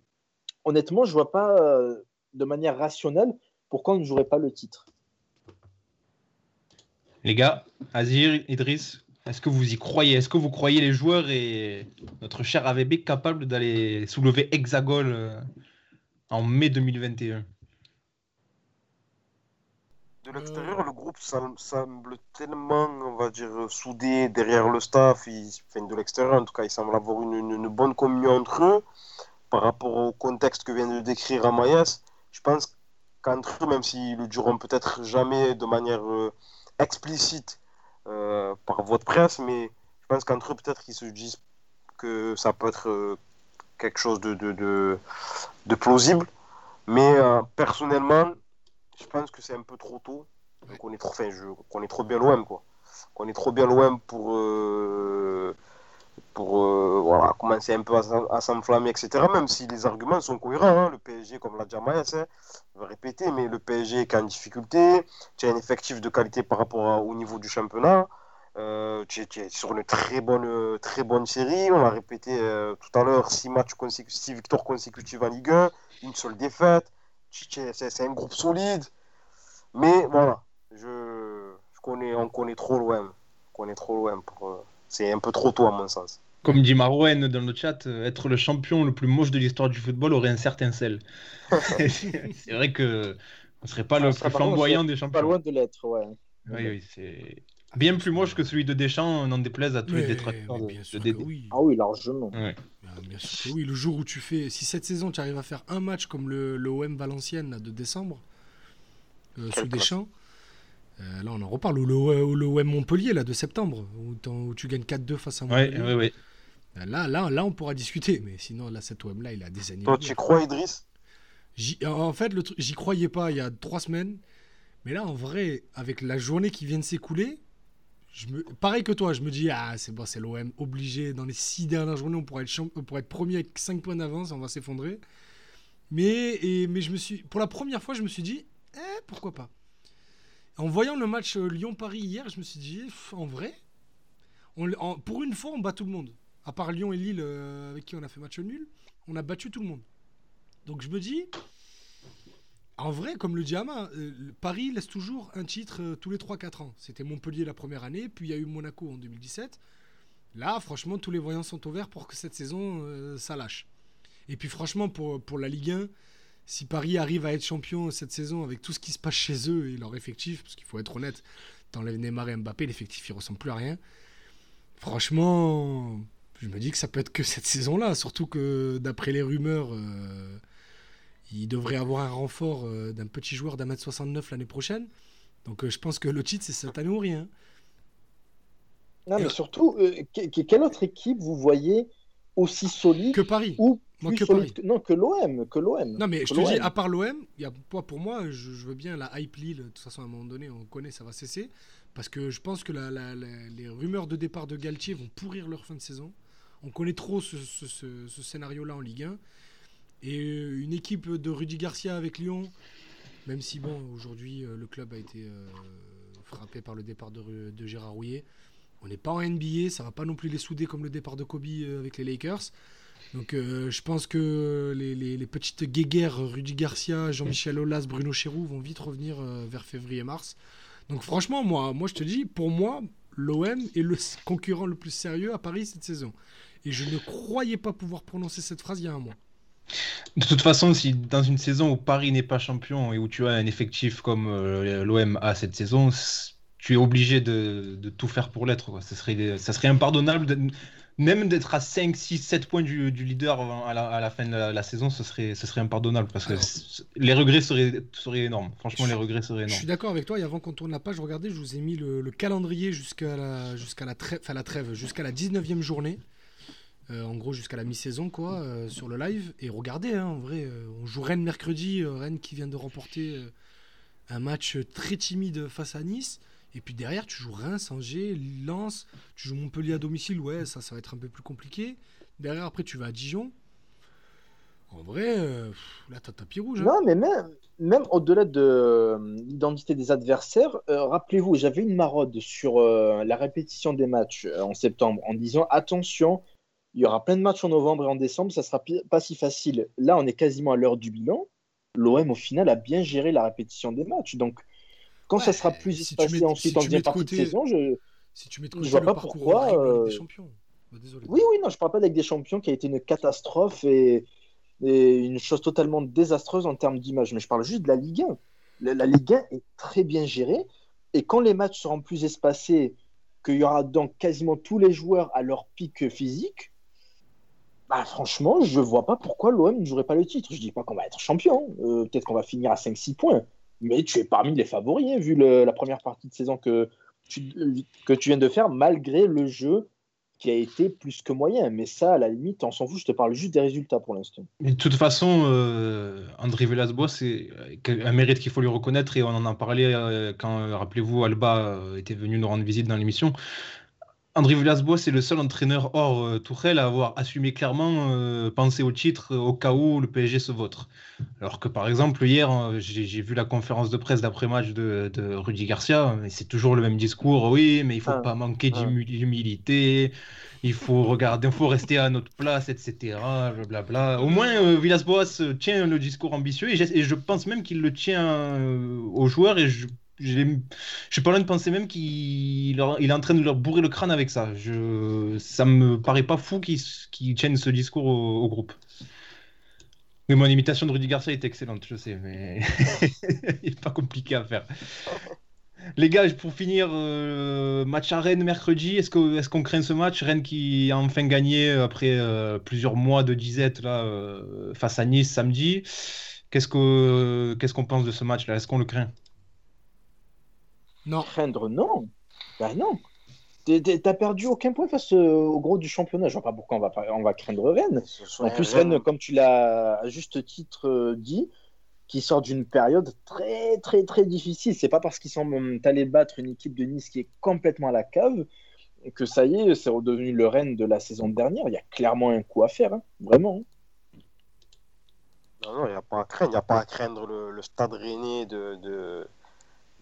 honnêtement, je vois pas euh, de manière rationnelle pourquoi on ne jouerait pas le titre? Les gars, Azir, Idriss, est-ce que vous y croyez? Est-ce que vous croyez les joueurs et notre cher AVB capables d'aller soulever Hexagol euh, en mai 2021 de l'extérieur, le groupe semble tellement, on va dire, soudé derrière le staff. Il, de l'extérieur, en tout cas, il semble avoir une, bonne communion entre eux par rapport au contexte que vient de décrire Amayas. Je pense qu'entre eux, même s'ils le diront peut-être jamais de manière euh, explicite euh, par votre presse, mais je pense qu'entre eux, peut-être qu'ils se disent que ça peut être euh, quelque chose de, plausible. Mais personnellement, je pense que c'est un peu trop tôt. Est qu'on est trop bien loin, quoi. Qu'on est trop bien loin pour, pour euh, voilà, commencer un peu à, s'enflammer, etc. Même si les arguments sont cohérents. Hein. Le PSG, comme l'a dit hein, je répéter, mais le PSG est en difficulté. Tu as un effectif de qualité par rapport au niveau du championnat. Euh, tu, es, sur une très bonne, très bonne série. On l'a répété tout à l'heure 6 matchs consécutifs, 6 victoires consécutives en Ligue 1, une seule défaite c'est un groupe solide. Mais voilà, je, connais, on connaît trop loin. On connaît trop loin. Pour, euh, c'est un peu trop tôt à mon sens. Comme dit Marouen dans le chat, euh, être le champion le plus moche de l'histoire du football aurait un certain sel. c'est vrai que on serait pas le plus flamboyant des champions. Pas loin de l'être, ouais. Oui, oui, c'est bien plus moche que celui de Deschamps, n'en déplaise à tous les détracteurs de, oui. Ah oui, largement. Bien sûr que oui, le jour où tu fais. Si cette saison tu arrives à faire un match comme le, le OM Valenciennes de décembre, euh, sous Deschamps, euh, là on en reparle. Ou le, OM Montpellier là, de septembre, où, tu gagnes 4-2 face à Montpellier. Ouais, ouais, euh, Là, là, là, on pourra discuter. Mais sinon, là, cet OM là, il a des années. Toi, tu crois, Idriss? En fait, j'y croyais pas il y a trois semaines. Mais là, en vrai, avec la journée qui vient de s'écouler, me... Pareil que toi, je me dis, ah, c'est bon, c'est l'OM, obligé, dans les six dernières journées, on pourrait être, on pourrait être premier avec 5 points d'avance, on va s'effondrer. Mais, et, mais je me suis, pour la première fois, je me suis dit, eh, pourquoi pas En voyant le match euh, Lyon-Paris hier, je me suis dit, en vrai, on, pour une fois, on bat tout le monde. À part Lyon et Lille, euh, avec qui on a fait match nul, on a battu tout le monde. Donc je me dis, en vrai, comme le dit euh, Paris laisse toujours un titre euh, tous les 3-4 ans. C'était Montpellier la première année, puis il y a eu Monaco en 2017. Là, franchement, tous les voyants sont ouverts pour que cette saison, ça lâche. Et puis franchement, pour, pour la Ligue 1, si Paris arrive à être champion cette saison avec tout ce qui se passe chez eux et leur effectif, parce qu'il faut être honnête, t'enlèves Neymar et Mbappé, l'effectif il ressemble plus à rien. Franchement, je me dis que ça peut être que cette saison-là, surtout que d'après les rumeurs il devrait avoir un renfort euh, d'un petit joueur d'un mètre 69 l'année prochaine. Donc euh, je pense que le titre, c'est cette année ou rien. Non, mais surtout, euh, quelle autre équipe vous voyez aussi solide que Paris ou plus que solide Paris. Non, que l'OM. Que l'OM. Non, mais je te dis, à part l'OM, pour moi, je, veux bien la hype Lille. De toute façon, à un moment donné, on connaît, ça va cesser. Parce que je pense que les rumeurs de départ de Galtier vont pourrir leur fin de saison. On connaît trop ce, scénario-là en Ligue 1. Et euh, une équipe de Rudy Garcia avec Lyon, même si bon, aujourd'hui euh, le club a été euh, frappé par le départ de, Gérard Rouillet. On n'est pas en NBA, ça va pas non plus les souder comme le départ de Kobe avec les Lakers. Donc je pense que les, petites guéguerres Rudy Garcia, Jean-Michel Aulas, Bruno Chéroux vont vite revenir vers février-mars. Donc franchement, moi, moi je te dis, pour moi, l'OM est le concurrent le plus sérieux à Paris cette saison. Et je ne croyais pas pouvoir prononcer cette phrase il y a un mois. De toute façon, si dans une saison où Paris n'est pas champion et où tu as un effectif comme euh, l'OM a cette saison, tu es obligé de, tout faire pour l'être. Ça serait, ça serait impardonnable même d'être à 5, 6, 7 points du, du leader à la, à la, fin de la, la, saison, ce serait, ce serait impardonnable parce que Alors, les regrets seraient, seraient, énormes. Franchement, les regrets seraient énormes. Je suis d'accord avec toi. Et avant qu'on tourne la page, regardez, je vous ai mis le, le calendrier jusqu'à la, jusqu'à la, trêve, la trêve, jusqu'à la 19e journée. Euh, en gros, jusqu'à la mi-saison, quoi, euh, sur le live. Et regardez, hein, en vrai, euh, on joue Rennes mercredi. Rennes qui vient de remporter un match très timide face à Nice. Et puis derrière, tu joues Reims, Angers, Lens, tu joues Montpellier à domicile, ouais, ça, ça va être un peu plus compliqué. Derrière, après, tu vas à Dijon. En vrai, euh, là, t'as tapis rouge. Hein. Non, mais même, même au-delà de l'identité des adversaires, rappelez-vous, j'avais une marode sur la répétition des matchs en septembre en disant attention, il y aura plein de matchs en novembre et en décembre, ça sera pas si facile. Là, on est quasiment à l'heure du bilan. L'OM, au final, a bien géré la répétition des matchs. Donc, quand ouais, ça sera plus si espacé ensuite si en deuxième partie de saison, je si tu mets de côté je vois pas pourquoi. Euh... Des champions. Bah, désolé. Oui, oui, non, je parle pas avec des champions qui a été une catastrophe et, et une chose totalement désastreuse en termes d'image, mais je parle juste de la Ligue 1. La, la, Ligue 1 est très bien gérée et quand les matchs seront plus espacés, qu'il y aura donc quasiment tous les joueurs à leur pic physique, bah, franchement, je vois pas pourquoi l'OM ne jouerait pas le titre. Je dis pas qu'on va être champion, euh, peut-être qu'on va finir à 5-6 points mais tu es parmi les favoris, hein, vu la première partie de saison que tu, viens de faire, malgré le jeu qui a été plus que moyen. Mais ça, à la limite, on s'en fout, je te parle juste des résultats pour l'instant. Mais de toute façon, euh, André Villas-Boas, c'est un mérite qu'il faut lui reconnaître, et on en a parlé euh, quand, rappelez-vous, Alba était venu nous rendre visite dans l'émission. André Villas-Boas est le seul entraîneur hors euh, Tourelle à avoir assumé clairement euh, penser au titre au cas où le PSG se vote. Alors que par exemple hier euh, j'ai vu la conférence de presse d'après-match de, de, Rudy Garcia et c'est toujours le même discours. Oui, mais il faut ah, pas manquer ah. d'humilité. Il faut regarder, il faut rester à notre place, etc. Blablabla. Au moins euh, Villas-Boas tient le discours ambitieux et, et je pense même qu'il le tient euh, aux joueurs et je suis pas loin de penser même qu'il il est en train de leur bourrer le crâne avec ça. Je, ça me paraît pas fou qu'il qu tienne ce discours au, groupe. Mais mon imitation de Rudy Garcia est excellente, je sais, mais il n'est pas compliqué à faire. Les gars, pour finir, euh, match à Rennes mercredi, est-ce qu'on craint ce match? Rennes qui a enfin gagné après euh, plusieurs mois de disette là, euh, face à Nice samedi. Qu'est-ce qu'on qu qu pense de ce match-là? Est-ce qu'on le craint? Non. Craindre, non. Ben non. T'as perdu aucun point face au gros du championnat. Je vois pas pourquoi on va, on va craindre Rennes. En plus, Rennes, Rennes, comme tu l'as à juste titre dit, qui sort d'une période très, très, très difficile. C'est pas parce qu'ils sont allés battre une équipe de Nice qui est complètement à la cave que ça y est, c'est redevenu le Rennes de la saison dernière. Il y a clairement un coup à faire, hein. vraiment. Non, non, il n'y a pas à craindre. Il n'y a pas à craindre le, le stade rennais de, de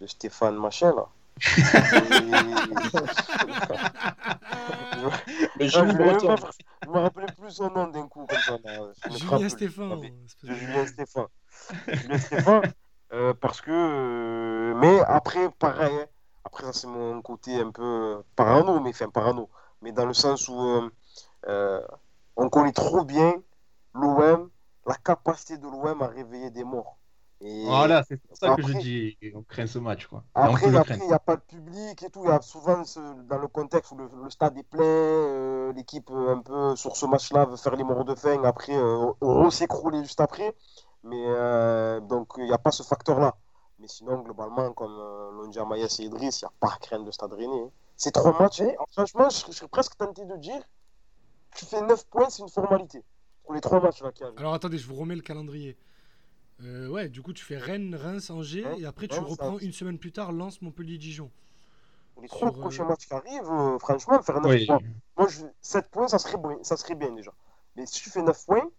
de Stéphane Machin là. je, je, me rappelais plus son nom d'un coup comme ça. Julien Stéphane. Julien Stéphane. Julien Stéphane. Euh, parce que. Euh, mais après, pareil. Hein. Après, ça, c'est mon côté un peu parano, mais enfin parano. Mais dans le sens où euh, euh on connaît trop bien l'OM, la capacité de l'OM à réveiller des morts. Et voilà, c'est pour ça après, que je dis on craint ce match. Quoi. Après, il n'y a pas de public et tout. Il y a souvent, ce, dans le contexte où le, le stade est plein, euh, l'équipe euh, un peu sur ce match-là veut faire les morts de faim. Après, euh, on s'écrouler juste après. Mais euh, donc, il n'y a pas ce facteur-là. Mais sinon, globalement, comme euh, Londia Mayas et Idriss, il n'y a pas à craindre le stade rennais. Hein. Ces trois matchs, hein, franchement, je, je, serais presque tenté de dire tu fais 9 points, c'est une formalité. Pour les trois matchs là qui Alors attendez, je vous remets le calendrier. Euh, ouais, du coup, tu fais Rennes, Reims, Angers, ouais, et après, tu reprends une semaine plus tard Lens, Montpellier, Dijon. Les trois Sur, prochains euh... matchs qui arrivent, euh, franchement, faire 9 oui. points. Moi, je... 7 points, ça serait, bon, ça serait bien déjà. Mais si tu fais 9 points.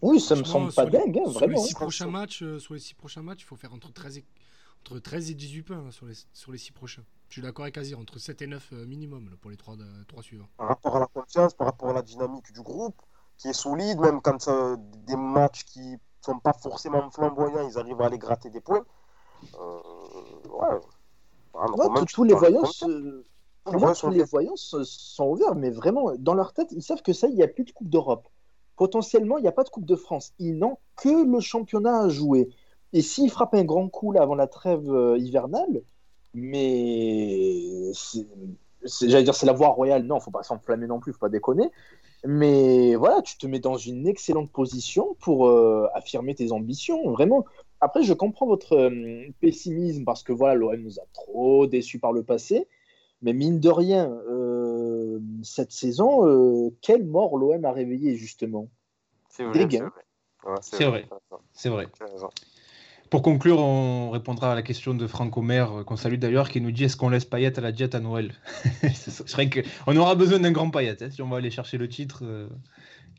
Oui, ça me semble pas les, dingue, hein, sur vraiment. Les six prochains matchs, euh, sur les 6 prochains matchs, il faut faire entre 13 et, entre 13 et 18 points hein, sur, les, sur les 6 prochains. Je suis d'accord avec Azir, entre 7 et 9 euh, minimum là, pour les 3, 3 suivants. Par rapport à la confiance, par rapport à la dynamique du groupe, qui est solide, même quand ça, des matchs qui sont pas forcément flamboyants, ils arrivent à aller gratter des points. Euh, ouais. Ah, ouais tous les voyants, pour moi, tous les voyants sont ouverts, mais vraiment, dans leur tête, ils savent que ça, il n'y a plus de Coupe d'Europe. Potentiellement, il n'y a pas de Coupe de France. Ils n'ont que le championnat à jouer. Et s'ils frappent un grand coup là, avant la trêve euh, hivernale, mais j'allais dire c'est la voie royale, non, faut pas s'enflammer non plus, faut pas déconner. Mais voilà, tu te mets dans une excellente position pour euh, affirmer tes ambitions, vraiment. Après, je comprends votre euh, pessimisme parce que voilà, l'OM nous a trop déçus par le passé. Mais mine de rien, euh, cette saison, quelle mort l'OM a réveillé justement? C'est vrai. C'est vrai. C'est vrai. Pour conclure, on répondra à la question de Franck Omer, euh, qu'on salue d'ailleurs, qui nous dit est-ce qu'on laisse Payet à la diète à Noël? C'est vrai qu'on aura besoin d'un grand Payet hein, si on va aller chercher le titre. Euh.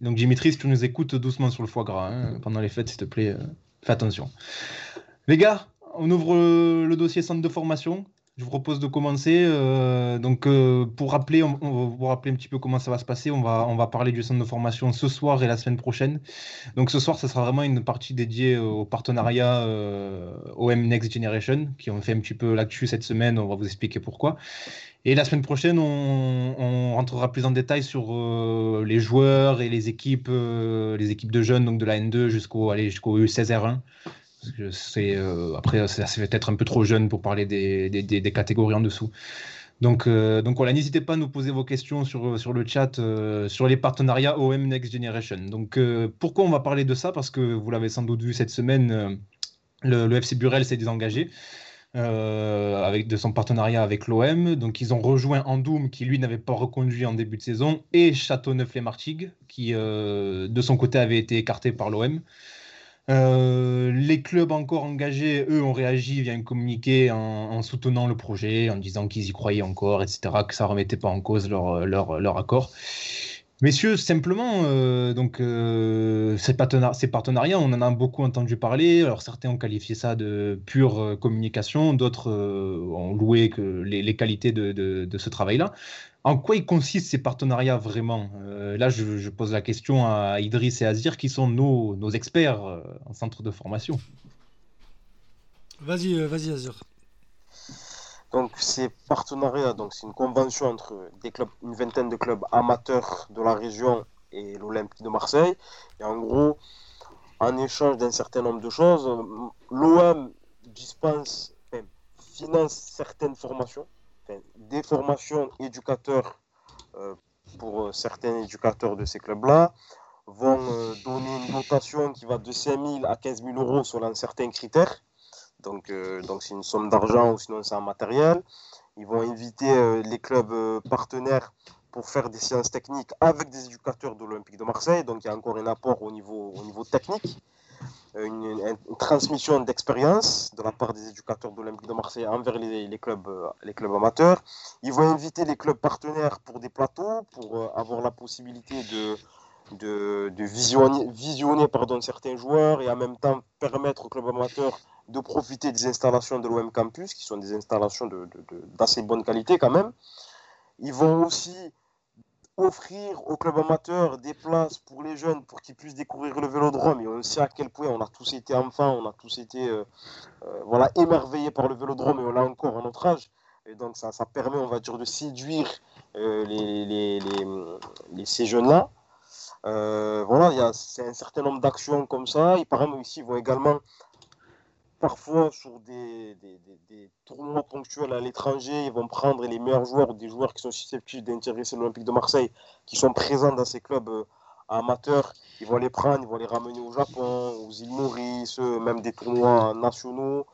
Donc Dimitri, si tu nous écoutes doucement sur le foie gras hein, pendant les fêtes, s'il te plaît, euh, fais attention. Les gars, on ouvre le dossier centre de formation. Je vous propose de commencer. Euh, donc, euh, pour rappeler, on, va vous rappeler un petit peu comment ça va se passer. On va, on va parler du centre de formation ce soir et la semaine prochaine. Donc, ce soir, ça sera vraiment une partie dédiée au partenariat euh, OM Next Generation, qui ont fait un petit peu l'actu cette semaine. On va vous expliquer pourquoi. Et la semaine prochaine, on, rentrera plus en détail sur les joueurs et les équipes, les équipes de jeunes, donc de la N2 jusqu'au jusqu'au U16R1 c'est euh, après, ça fait être un peu trop jeune pour parler des, catégories en dessous. Donc, euh, donc voilà, n'hésitez pas à nous poser vos questions sur, le chat euh, sur les partenariats OM Next Generation. Donc, pourquoi on va parler de ça? Parce que vous l'avez sans doute vu cette semaine, le, FC Burel s'est désengagé. de son partenariat avec l'OM. Donc ils ont rejoint Andoum qui lui n'avait pas reconduit en début de saison et Châteauneuf-les-Martigues qui de son côté avait été écarté par l'OM. Euh, les clubs encore engagés, eux, ont réagi via un communiqué en, soutenant le projet, en disant qu'ils y croyaient encore, etc., que ça ne remettait pas en cause leur, leur, leur accord. Messieurs, simplement, euh, donc euh, ces, partenariats, on en a beaucoup entendu parler. Alors certains ont qualifié ça de pure communication, d'autres ont loué les, qualités de, ce travail-là. En quoi ils consistent ces partenariats vraiment? Euh, Là, je, pose la question à Idriss et Azir, qui sont nos, experts euh, en centre de formation. Vas-y, euh, vas-y Azir. Donc ces partenariats, donc c'est une convention entre des clubs, une vingtaine de clubs amateurs de la région et l'Olympique de Marseille. Et en gros, en échange d'un certain nombre de choses, l'OM dispense, finance certaines formations des formations éducateurs euh, pour euh, certains éducateurs de ces clubs-là vont euh, donner une dotation qui va de 5 000 à 15 000 euros selon certains critères. Donc, donc c'est une somme d'argent ou sinon c'est un matériel. Ils vont inviter les clubs partenaires pour faire des séances techniques avec des éducateurs de l'Olympique de Marseille. Donc il y a encore un apport au niveau, au niveau technique une, transmission d'expérience de la part des éducateurs de l'Olympique de Marseille envers les, clubs, euh, les clubs amateurs. Ils vont inviter les clubs partenaires pour des plateaux, pour euh, avoir la possibilité de, de, visionner, visionner pardon, certains joueurs et en même temps permettre aux clubs amateurs de profiter des installations de l'OM Campus, qui sont des installations d'assez de, bonne qualité quand même. Ils vont aussi offrir aux clubs amateurs des places pour les jeunes pour qu'ils puissent découvrir le vélodrome. Et on sait à quel point on a tous été enfants, on a tous été euh, euh, voilà, émerveillés par le vélodrome et on l'a encore à notre âge. Et donc ça, ça permet, on va dire, de séduire euh, les, ces jeunes-là. Voilà, c'est un certain nombre d'actions comme ça. Et par exemple, ici, ils vont également parfois sur des, tournois ponctuels à l'étranger, ils vont prendre les meilleurs joueurs ou des joueurs qui sont susceptibles d'intéresser l'Olympique de Marseille, qui sont présents dans ces clubs euh, amateurs. Ils vont les prendre, ils vont les ramener au Japon, aux îles Maurice, euh, même des tournois nationaux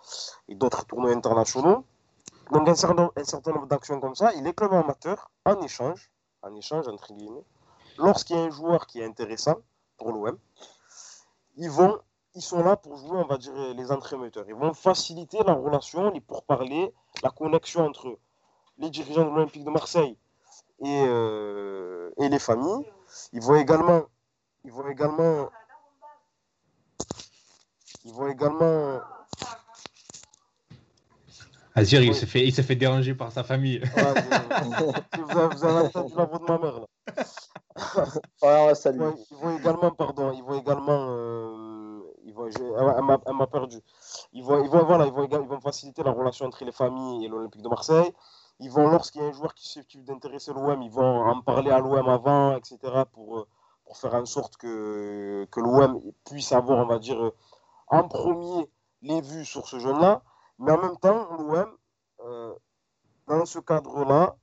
et d'autres tournois internationaux. Donc un certain, un nombre d'actions comme ça. Et les clubs amateurs, en échange, en échange entre guillemets, lorsqu'il y a un joueur qui est intéressant pour l'OM, ils vont ils sont là pour jouer, on va dire, les entremetteurs. Ils vont faciliter la relation, les pourparlers, la connexion entre les dirigeants de l'Olympique de Marseille et, euh, et les familles. Ils vont également, ils vont également, ils vont également. Azir, il s'est fait, il s'est fait déranger par sa famille. vous, avez, entendu la voix de ma mère là. Ils, vont, également, pardon, ils vont également. Euh, elle m'a perdu. Ils vont, ils, vont, voilà, ils, vont, ils vont faciliter la relation entre les familles et l'Olympique de Marseille. Ils vont, lorsqu'il y a un joueur qui susceptible d'intéresser l'OM, ils vont en parler à l'OM avant, etc. pour, euh, pour faire en sorte que, que l'OM puisse avoir, on va dire, euh, en premier les vues sur ce jeune-là. Mais en même temps, l'OM, dans ce cadre-là,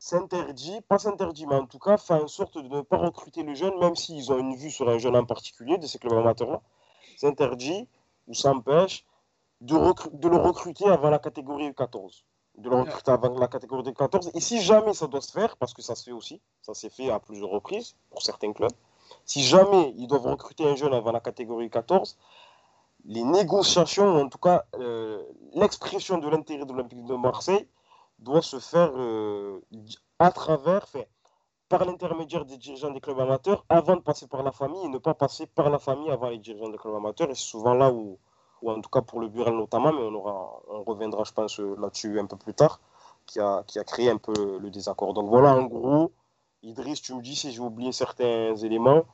s'interdit, pas s'interdit, mais en tout cas, fait en sorte de ne pas recruter le jeune, même s'ils ont une vue sur un jeune en particulier de ces clubs amateurs-là. S'interdit ou s'empêche de, de, le recruter avant la catégorie 14 de le recruter avant la catégorie 14 Et si jamais ça doit se faire, parce que ça se fait aussi, ça s'est fait à plusieurs reprises pour certains clubs, si jamais ils doivent recruter un jeune avant la catégorie 14, les négociations, ou en tout cas euh, l'expression de l'intérêt de l'Olympique de Marseille, doit se faire euh, à travers, fait, par l'intermédiaire des dirigeants des clubs amateurs, avant de passer par la famille, et ne pas passer par la famille avant les dirigeants des clubs amateurs. Et c'est souvent là où, ou en tout cas pour le Burel notamment, mais on, aura, on reviendra, je pense, là-dessus un peu plus tard, qui a, qui a créé un peu le désaccord. Donc voilà, en gros, Idriss, tu me dis si j'ai oublié certains éléments.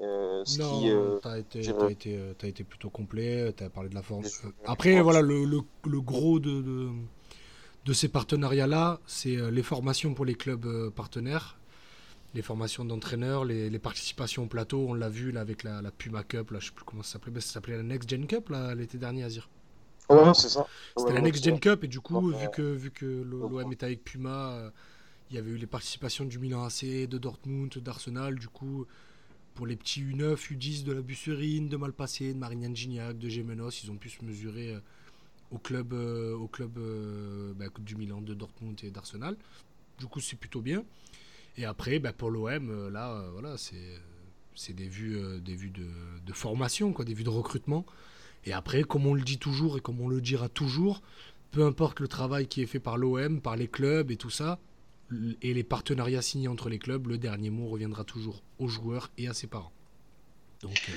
Euh, ce non, euh, t'as été, été, euh, été, plutôt complet, tu as parlé de la force. Après, voilà, le, le, le gros de, de, de ces partenariats-là, c'est les formations pour les clubs partenaires les formations d'entraîneurs, les, participations au plateau, on l'a vu là, avec la, Puma Cup, là, je sais plus comment ça s'appelait, mais ça s'appelait la Next Gen Cup l'été dernier, Azir. Ouais, c'est ça. C'était la Next Gen Cup, et du coup, vu que, vu que l'OM était avec Puma, euh, il y avait eu les participations du Milan AC, de Dortmund, d'Arsenal, du coup, pour les petits U9, U10 de la Busserine, de Malpassé, de Marignan Gignac, de Gemenos, ils ont pu se mesurer euh, au club, euh, au club bah, du Milan, de Dortmund et d'Arsenal. Du coup, c'est plutôt bien. Et après, bah, pour l'OM, euh, là, euh, voilà, c'est des vues, euh, des vues de, formation, quoi, des vues de recrutement. Et après, comme on le dit toujours et comme on le dira toujours, peu importe le travail qui est fait par l'OM, par les clubs et tout ça, et les partenariats signés entre les clubs, le dernier mot reviendra toujours aux joueurs et à ses parents. Donc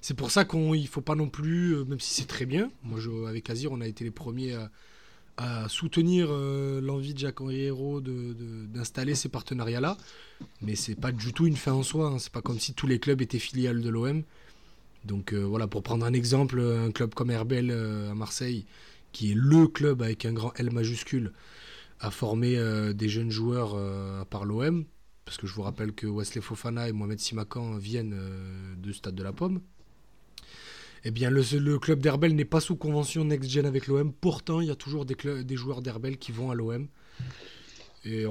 c'est pour ça qu'il ne faut pas non plus, même si c'est très bien, moi avec Azir on a été les premiers à, soutenir euh, l'envie de Jacques Henri Hérault d'installer ces partenariats-là. Mais c'est pas du tout une fin en soi. Hein. C'est pas comme si tous les clubs étaient filiales de l'OM. Donc euh, voilà, pour prendre un exemple, un club comme Herbel euh, à Marseille, qui est le club avec un grand L majuscule, a formé des jeunes joueurs à part l'OM. Parce que je vous rappelle que Wesley Fofana et Mohamed Simakan viennent de Stade de la Pomme, eh bien, le, club d'Herbel n'est pas sous convention next-gen avec l'OM. Pourtant, il y a toujours des, des joueurs d'Herbel qui vont à l'OM. Et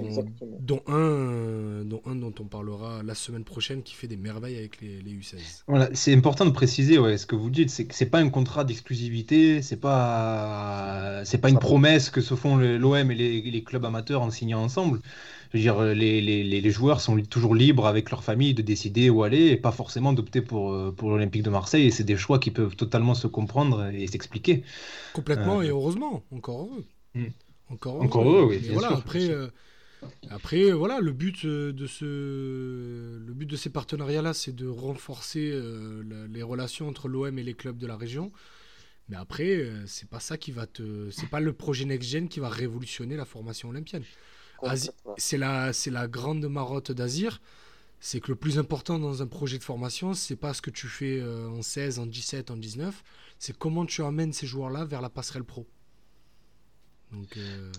dont, un, dont un dont on parlera la semaine prochaine qui fait des merveilles avec les, U16. Voilà, c'est important de préciser ouais, ce que vous dites, c'est que c'est pas un contrat d'exclusivité, c'est pas c'est pas une promesse que se font l'OM et les, les, clubs amateurs en signant ensemble je veux dire, les, les, les, joueurs sont toujours libres avec leur famille de décider où aller et pas forcément d'opter pour, euh, pour l'Olympique de Marseille. Et c'est des choix qui peuvent totalement se comprendre et s'expliquer. Complètement euh, et heureusement, encore heureux. Hmm. Encore heureux, encore heureux oui. Voilà, après, euh, après, voilà, le but de, ce, le but de ces partenariats-là, c'est de renforcer les relations entre l'OM et les clubs de la région. Mais après, c'est pas ça qui va te, c'est pas le projet Next Gen qui va révolutionner la formation olympienne. C'est la, c'est la grande marotte d'Azir. C'est que le plus important dans un projet de formation, c'est pas ce que tu fais euh, en 16, en 17, en 19, c'est comment tu amènes ces joueurs-là vers la passerelle pro. Euh,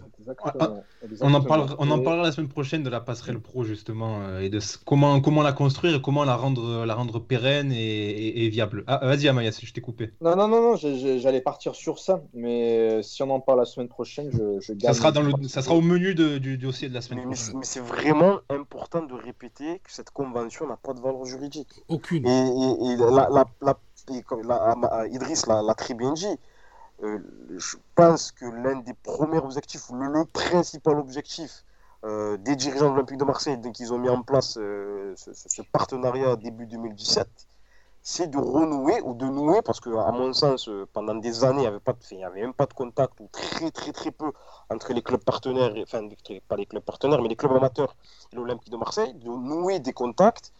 on, en parlera, on en parlera la semaine prochaine de la passerelle pro justement euh, et de comment, comment la construire et comment la rendre, la rendre pérenne et, viable. Ah, vas-y Amaya, je t'ai coupé. Non, non, non, non j'allais partir sur ça, mais euh, si on en parle la semaine prochaine, je, je Ça sera, dans le, ça sera au menu du dossier de la semaine prochaine. Mais, c'est vraiment important de répéter que cette convention n'a pas de valeur juridique. Aucune. Et, la, la, la, Idriss l'a très bien dit euh, je pense que l'un des premiers objectifs, le, principal objectif euh, des dirigeants de l'Olympique de Marseille, dès qu'ils ont mis en place euh, ce, partenariat début 2017, c'est de renouer ou de nouer, parce que à mon sens, pendant des années, il n'y avait même pas de contact, ou très très très peu, entre les clubs partenaires, enfin pas les clubs partenaires, mais les clubs amateurs et l'Olympique de Marseille, de nouer des contacts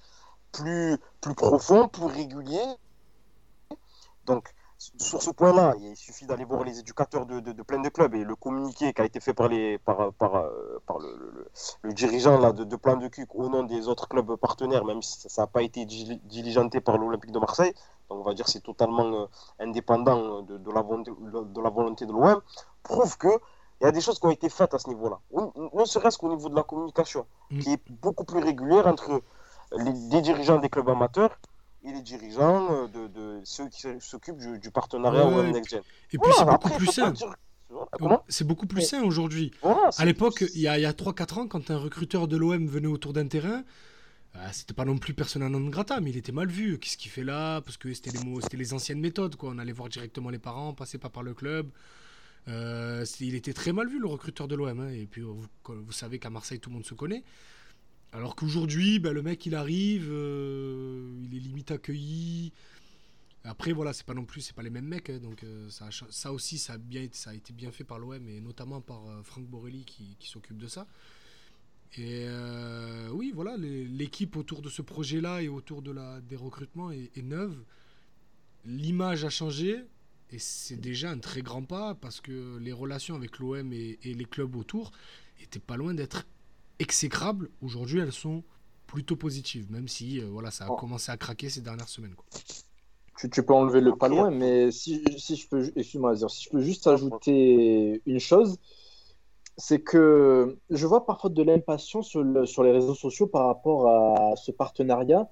plus, plus profonds, plus réguliers. Donc, sur ce point-là, il suffit d'aller voir les éducateurs de, de, plein de clubs et le communiqué qui a été fait par, les, par, par, euh, par le, le, dirigeant là, de, de plein de cucs au nom des autres clubs partenaires, même si ça n'a pas été diligenté par l'Olympique de Marseille. Donc on va dire que c'est totalement euh, indépendant de, de, la, de la volonté de l'OM, prouve que il y a des choses qui ont été faites à ce niveau-là. Ne serait-ce qu'au niveau de la communication, mm. qui est beaucoup plus régulière entre les, les dirigeants des clubs amateurs et les dirigeants euh, de, de ceux qui s'occupent du, partenariat ouais, Next Gen. Et puis c'est beaucoup plus simple. Comment C'est beaucoup plus sain aujourd'hui. Voilà, À l'époque, il y a, a 3-4 ans, quand un recruteur de l'OM venait autour d'un terrain, euh, c'était pas non plus persona non grata, mais il était mal vu. Qu'est-ce qu'il fait là? Parce que c'était les, anciennes méthodes. Quoi. On allait voir directement les parents, passer pas par le club. Euh, il était très mal vu, le recruteur de l'OM. hein. Et puis, vous savez qu'à Marseille, tout le monde se connaît. Alors qu'aujourd'hui, ben, le mec, il arrive, euh, il est limite accueilli. Après, voilà, c'est pas non plus, c'est pas les mêmes mecs. hein, donc, euh, ça, aussi, ça a, été- bien fait par l'OM et notamment par euh, Franck Borelli qui, s'occupe de ça. Et euh, oui, voilà, l'équipe autour de ce projet-là et autour de la, des recrutements est, est neuve. L'image a changé et c'est déjà un très grand pas parce que les relations avec l'OM et, et les clubs autour étaient pas loin d'être exécrables. Aujourd'hui, elles sont plutôt positives, même si euh, voilà, ça a Oh. commencé à craquer ces dernières semaines. quoi. Tu, tu peux enlever le pas loin, mais si, si je peux, excuse-moi, si je peux juste ajouter une chose, c'est que je vois parfois de l'impatience sur, le- sur les réseaux sociaux par rapport à ce partenariat,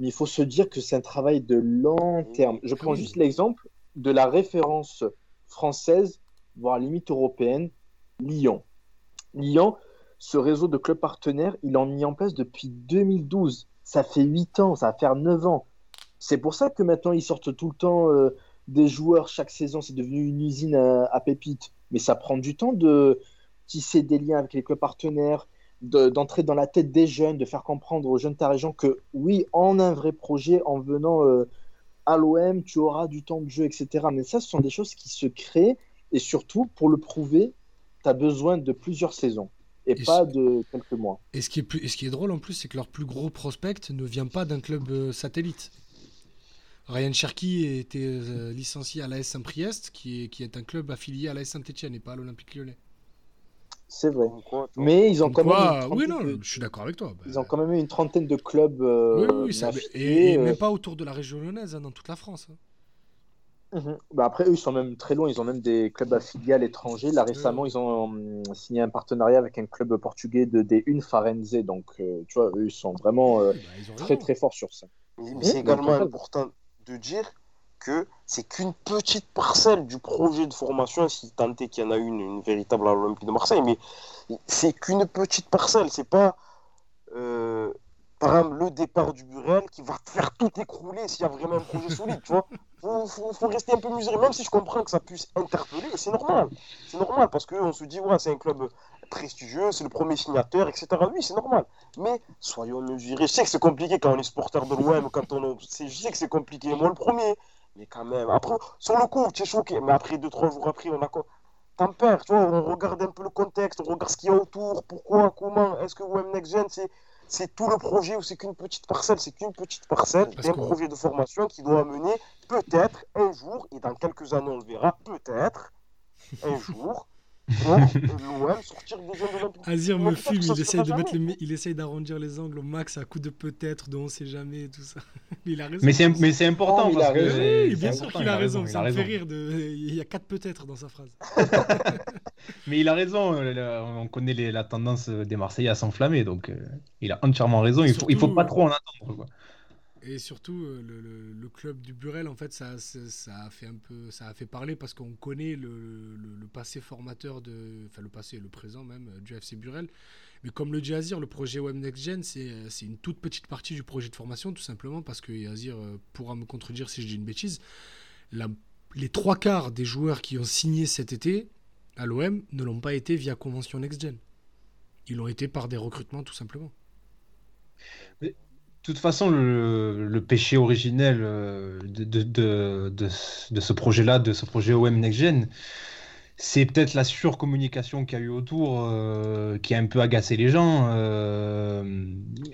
mais il faut se dire que c'est un travail de long terme. Je prends juste l'exemple de la référence française, voire limite européenne, Lyon. Lyon, ce réseau de clubs partenaires, il en mis en place depuis 2012. Ça fait 8 ans, ça va faire 9 ans. C'est pour ça que maintenant ils sortent tout le temps euh, des joueurs chaque saison. C'est devenu une usine à, pépites. Mais ça prend du temps de tisser des liens avec les clubs partenaires, de- d'entrer dans la tête des jeunes, de faire comprendre aux jeunes de ta région que oui, en un vrai projet, en venant euh, à l'OM, tu auras du temps de jeu, etc. Mais ça, ce sont des choses qui se créent. Et surtout, pour le prouver, tu as besoin de plusieurs saisons et, Et pas de quelques mois. Et ce qui est, plus, et ce qui est drôle en plus, c'est que leur plus gros prospect ne vient pas d'un club euh, satellite. Ryan Cherky était euh, licencié à l'AS Saint-Priest, qui est, qui est un club affilié à l'AS Saint-Etienne et pas à l'Olympique lyonnais. C'est vrai. Quoi. Mais ils ont Comme quand quoi, même. une oui, trentaine non, de- je suis d'accord avec toi. Bah, Ils ont quand même eu une trentaine de clubs. euh, oui, oui, oui, ça- et, et euh, même pas autour de la région lyonnaise, hein, dans toute la France. hein. Mhm. Bah après, eux, ils sont même très loin. Ils ont même des clubs affiliés à l'étranger. Là, récemment, ils ont hum, signé un partenariat avec un club portugais de D1 Farenze. Donc, euh, tu vois, eux, ils sont vraiment euh, bah, ils très, raison. très forts sur ça. Mais, Oui, c'est également important de dire que c'est qu'une petite parcelle du projet de formation, si tant est qu'il y en a une, une véritable à l'Olympique de Marseille, mais c'est qu'une petite parcelle, c'est pas euh, par exemple le départ du Burel qui va te faire tout écrouler s'il y a vraiment un projet solide, tu vois. Faut, faut, rester un peu mesuré, même si je comprends que ça puisse interpeller, c'est normal, c'est normal, parce qu'on se dit, ouais, c'est un club prestigieux, c'est le premier signateur, etc. Oui, c'est normal. Mais soyons mesurés. Je sais que c'est compliqué quand on est supporter de l'OM, quand on c'est- je sais que c'est compliqué, moi le premier. Mais quand même, après, sur le coup, tu es choqué. Mais après, deux, trois jours après, on a T'en perds, tu vois, on regarde un peu le contexte, on regarde ce qu'il y a autour, pourquoi, comment, est-ce que OM Next Gen, c'est, c'est tout le projet ou c'est qu'une petite parcelle. C'est qu'une petite parcelle Parce d'un projet de formation qui doit amener peut-être un jour, et dans quelques années on le verra, peut-être un jour, sortir de l'Olympique. Azir me ça il essaye, de mettre les, il essaye d'arrondir les angles au max à coup de peut-être, dont on sait jamais et tout ça. Mais il a raison. Mais c'est mais c'est important Oh, il parce a que. Oui, c'est bien sûr qu'il a raison, il ça me fait rire. De... Il y a quatre peut-être dans sa phrase. Mais il a raison, euh, on connaît les- la tendance des Marseillais à s'enflammer, donc euh, il a entièrement raison. Il faut, il faut Surtout, pas euh, trop en attendre. Quoi. Et surtout, euh, le, club du Burel, en fait, ça, a fait un peu, ça a fait parler parce qu'on connaît le, passé formateur de, enfin le passé et le présent même euh, du FC Burel. Mais comme le dit Azir, le projet Web Next Gen, c'est euh, c'est une toute petite partie du projet de formation, tout simplement parce que Azir pourra me contredire si je dis une bêtise. Les trois quarts des joueurs qui ont signé cet été à l'OM ne l'ont pas été via convention Next Gen. Ils l'ont été par des recrutements, tout simplement. De toute façon, le, péché originel euh, de, ce projet-là, de ce projet OM Next Gen, c'est peut-être la surcommunication qu'il y a eu autour euh, qui a un peu agacé les gens. euh.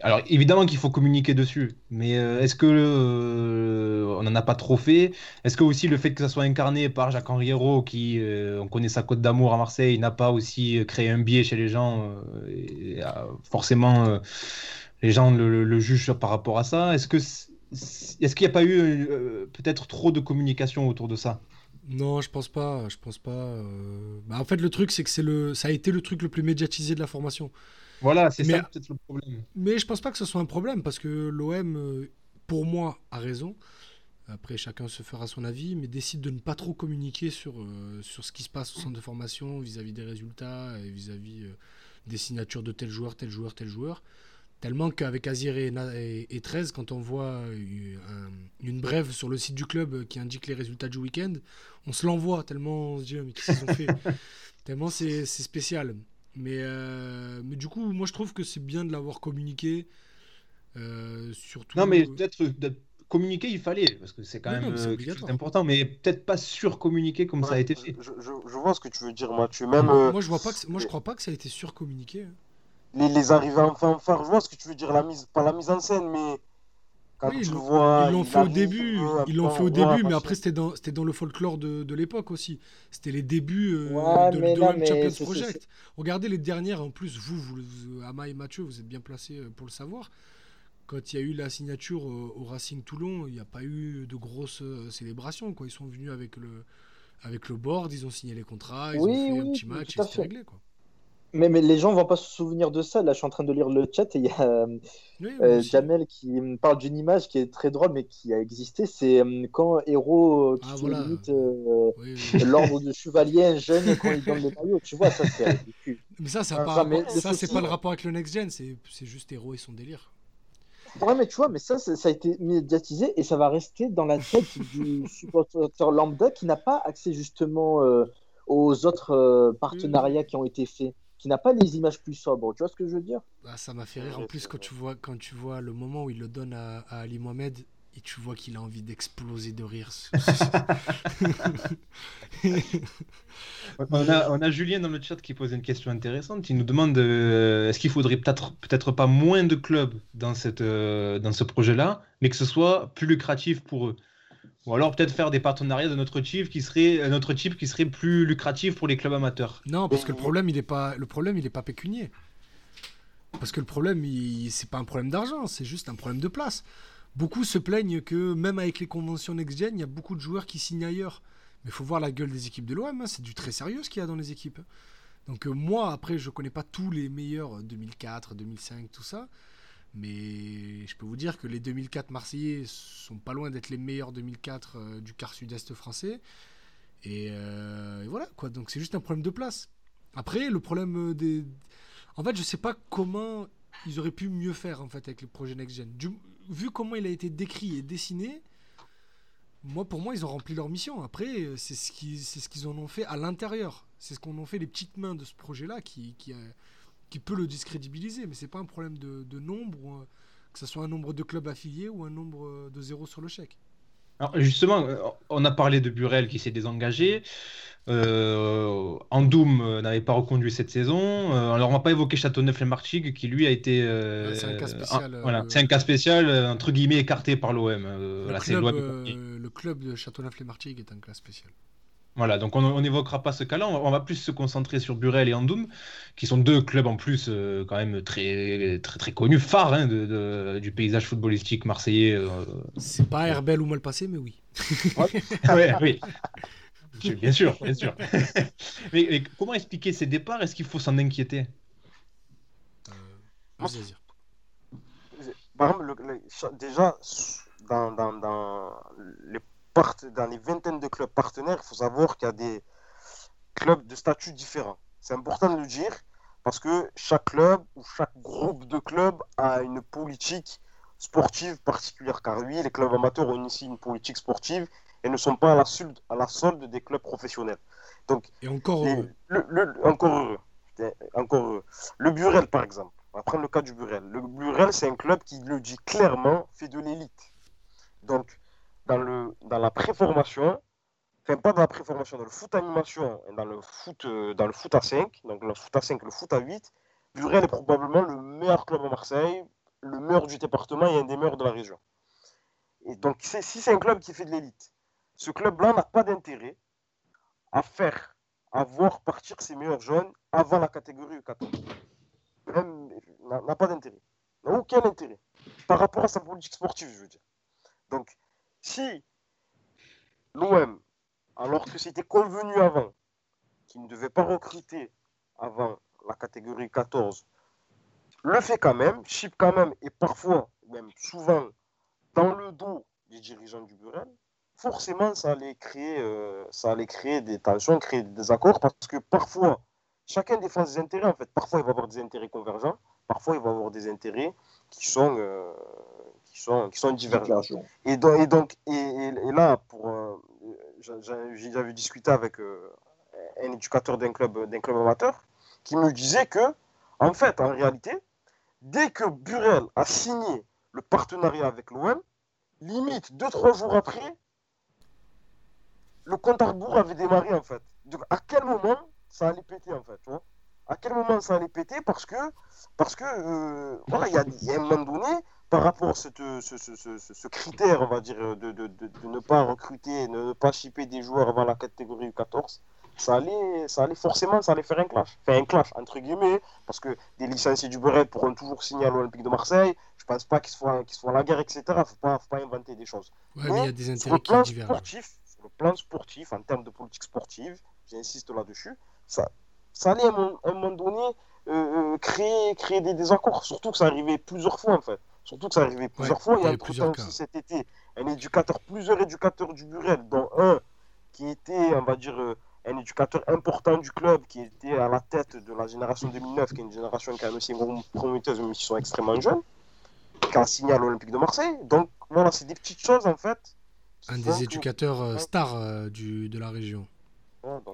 alors évidemment qu'il faut communiquer dessus, mais est-ce que on n'en a pas trop fait? Est-ce que aussi le fait que ça soit incarné par Jacques-Henri Hérault, qui on connaît sa cote d'amour à Marseille, n'a pas aussi créé un biais chez les gens, forcément les gens le, le- le jugent par rapport à ça. Est-ce que est-ce qu'il n'y a pas eu euh, peut-être trop de communication autour de ça? Non, je pense pas. Je pense pas. euh. Bah, en fait, le truc, c'est que c'est le, ça a été le truc le plus médiatisé de la formation. Voilà, c'est ça peut-être le problème. Mais je pense pas que ce soit un problème parce que l'OM, euh, pour moi, a raison. Après, chacun se fera son avis, mais décide de ne pas trop communiquer sur, euh, sur ce qui se passe au centre de formation vis-à-vis des résultats et vis-à-vis euh, des signatures de tel joueur, tel joueur, tel joueur. Tellement qu'avec Azir et, et- et 13, quand on voit euh, un- une brève sur le site du club qui indique les résultats du week-end, on se l'envoie tellement on se dit mais qu'est-ce qu'ils ont fait Tellement c'est spécial. Mais, euh, mais du coup, moi je trouve que c'est bien de l'avoir communiqué. euh, surtout. Non, mais peut-être de- communiquer, il fallait, parce que c'est quand non, même euh, d'important, mais peut-être pas surcommuniquer comme ça a été fait. Je, je- je vois ce que tu veux dire, Mathieu. Même euh, Moi je vois pas que, moi je crois pas que ça a été surcommuniqué. Les, les arrivées en fanfare, je vois ce que tu veux dire. La mise, pas la mise en scène, mais quand Oui, tu le vois. Ils l'ont fait au début, ils l'ont fait au début, mais après c'était dans, c'était dans le folklore de, de l'époque aussi. C'était les débuts euh, Ouais, de, de non, Champions c'est- c'est- Project. Regardez les dernières, en plus, vous, vous, vous- Ama et Mathieu, vous êtes bien placés euh, pour le savoir. Quand il y a eu la signature euh, au Racing Toulon, il n'y a pas eu de grosses célébrations. Quoi. Ils sont venus avec le, avec le board, ils ont signé les contrats, ils Oui, ont fait un petit match et c'était fait. réglé. Quoi. Mais, mais les gens vont pas se souvenir de ça. Là, je suis en train de lire le chat et il y a euh, Oui, euh. Jamel qui me parle d'une image qui est très drôle mais qui a existé. C'est euh, quand Héros qui Ah, voilà. limite euh, Oui, oui. l'ordre de chevalier un jeune quand il donne le maillot. Tu vois, ça c'est ridicule. Mais ça, ça, Ah, pas ça, c'est pas le rapport avec le next gen, c'est juste héros et son délire. Ouais, mais tu vois, mais ça, ça, ça a été médiatisé et ça va rester dans la tête du supporter lambda qui n'a pas accès justement aux autres euh, partenariats qui ont été faits, qui n'a pas les images plus sobres. Tu vois ce que je veux dire? Ah, ça m'a fait rire. En plus, quand tu vois, quand tu vois le moment où il le donne à, à Ali Mohamed et tu vois qu'il a envie d'exploser de rire. On a, on a Julien dans le chat qui pose une question intéressante. Il nous demande euh, est-ce qu'il faudrait peut-être peut-être pas moins de clubs dans, cette, euh, dans ce projet-là, mais que ce soit plus lucratif pour eux? Ou alors peut-être faire des partenariats de notre type qui serait euh, notre type qui serait plus lucratif pour les clubs amateurs. non, parce que le problème, il est pas, le problème, il est pas pécunier. Parce que le problème, il, c'est pas un problème d'argent, c'est juste un problème de place. Beaucoup se plaignent que même avec les conventions next-gen, il y a beaucoup de joueurs qui signent ailleurs. Mais il faut voir la gueule des équipes de l'OM, hein, c'est du très sérieux ce qu'il y a dans les équipes. Donc euh, moi, après, je connais pas tous les meilleurs euh, 2004, 2005, tout ça. Mais je peux vous dire que les 2004 Marseillais sont pas loin d'être les meilleurs 2004 euh, du quart sud-est français. Et, euh, et voilà, quoi. Donc c'est juste un problème de place. Après, le problème euh, des. En fait, je sais pas comment ils auraient pu mieux faire en fait avec le projet Next Gen. Vu comment il a été décrit et dessiné, moi pour moi ils ont rempli leur mission. Après, c'est ce qu'ils ce qu'ils en ont fait à l'intérieur. C'est ce qu'on en fait les petites mains de ce projet-là qui, qui peut le discrédibiliser. Mais c'est pas un problème de, de nombre, ou, euh, que ce soit un nombre de clubs affiliés ou un nombre euh, de zéro sur le chèque. Alors justement, euh, on a parlé de Burel qui s'est désengagé. Euh, Andoum n'avait pas reconduit cette saison. Alors on va pas évoquer Châteauneuf-les-Martigues qui lui a été. euh, Ouais, c'est un cas spécial, un- voilà, c'est un cas spécial entre guillemets écarté par l'OM. Le, voilà, club, l'OM euh, premier. le club de Châteauneuf-les-Martigues est un cas spécial. Voilà, donc on n'évoquera pas ce cas-là, on va, on va plus se concentrer sur Burel et Andoum, qui sont deux clubs en plus euh, quand même très très très connus, phares hein, de- de- du paysage footballistique marseillais. euh. C'est pas Herbel ou mal passé, mais oui. Ah ouais, oui, Je- bien sûr, bien sûr. mais, mais comment expliquer ces départs? Est-ce qu'il faut s'en inquiéter? Euh. Par exemple, le- le- cha- déjà, dans, dans, dans les dans les vingtaines de clubs partenaires, il faut savoir qu'il y a des clubs de statut différents. C'est important de le dire parce que chaque club ou chaque groupe de clubs a une politique sportive particulière. Car oui, les clubs amateurs ont aussi une politique sportive et ne sont pas à la solde, à la solde des clubs professionnels. Donc, Et encore, les- euh, le, le- encore heureux. Encore heureux. Le Burel, par exemple. On va prendre le cas du Burel. Le Burel, c'est un club qui le dit clairement, fait de l'élite. Donc, dans, le, dans la préformation, enfin pas dans la préformation, dans le foot animation et dans le foot, euh, dans le foot à 5, donc le foot à 5 le foot à 8, Burel est probablement le meilleur club à Marseille, le meilleur du département et un des meilleurs de la région. Et donc, si c'est un club qui fait de l'élite, ce club-là n'a pas d'intérêt à faire, à voir partir ses meilleurs jeunes avant la catégorie U14. Même, n'a n'a pas d'intérêt. N'a aucun intérêt. Par rapport à sa politique sportive, je veux dire. Donc, si l'OM, alors que c'était convenu avant, qu'il ne devait pas recruter avant la catégorie 14, le fait quand même, chip quand même, et parfois, même souvent, dans le dos les dirigeants du Burel, forcément, ça allait créer, euh, des tensions, créer des désaccords, parce que parfois, chacun défend ses intérêts, en fait. Parfois, il va avoir des intérêts convergents, parfois, il va avoir des intérêts qui sont, euh, qui sont, qui sont. Et donc, et, donc et, et, là, pour, euh, j'avais discuté avec un éducateur d'un club, d'un club amateur qui me disait que, en fait, en réalité, dès que Burel a signé le partenariat avec l'OM, limite, deux, trois jours après, le compte à rebours avait démarré en fait. Donc à quel moment ça allait péter en fait, tu vois? À quel moment ça allait péter? Parce que, parce que euh, voilà, il y, a un moment donné, par rapport à cette, ce, ce, ce, ce, critère, on va dire, de, de, de, de, ne pas recruter, de ne pas shipper des joueurs avant la catégorie U14, ça allait, ça allait forcément, ça allait faire un clash. Faire un clash, entre guillemets, parce que des licenciés du Beret pourront toujours signer à l'Olympique de Marseille. Je pense pas qu'ils soient, qu'ils soient à la guerre, etc. Il ne faut pas, inventer des choses. Ouais, mais il y a des intérêts qui divergent. Sportif, le plan sportif, en termes de politique sportive, j'insiste là-dessus, ça, ça allait à un, moment donné euh, créer, créer des désaccords. Surtout que ça arrivait plusieurs fois en fait. Surtout que ça arrivait plusieurs fois. Il y a plusieurs aussi cet été un éducateur, plusieurs éducateurs du Burel, dont un qui était, on va dire, euh, un éducateur important du club, qui était à la tête de la génération 2009, qui est une génération qui a aussi une prometteuse, mais qui sont extrêmement jeunes, qui a signé à l'Olympique de Marseille. Donc voilà, c'est des petites choses en fait un des éducateurs euh, stars euh, du, de la région.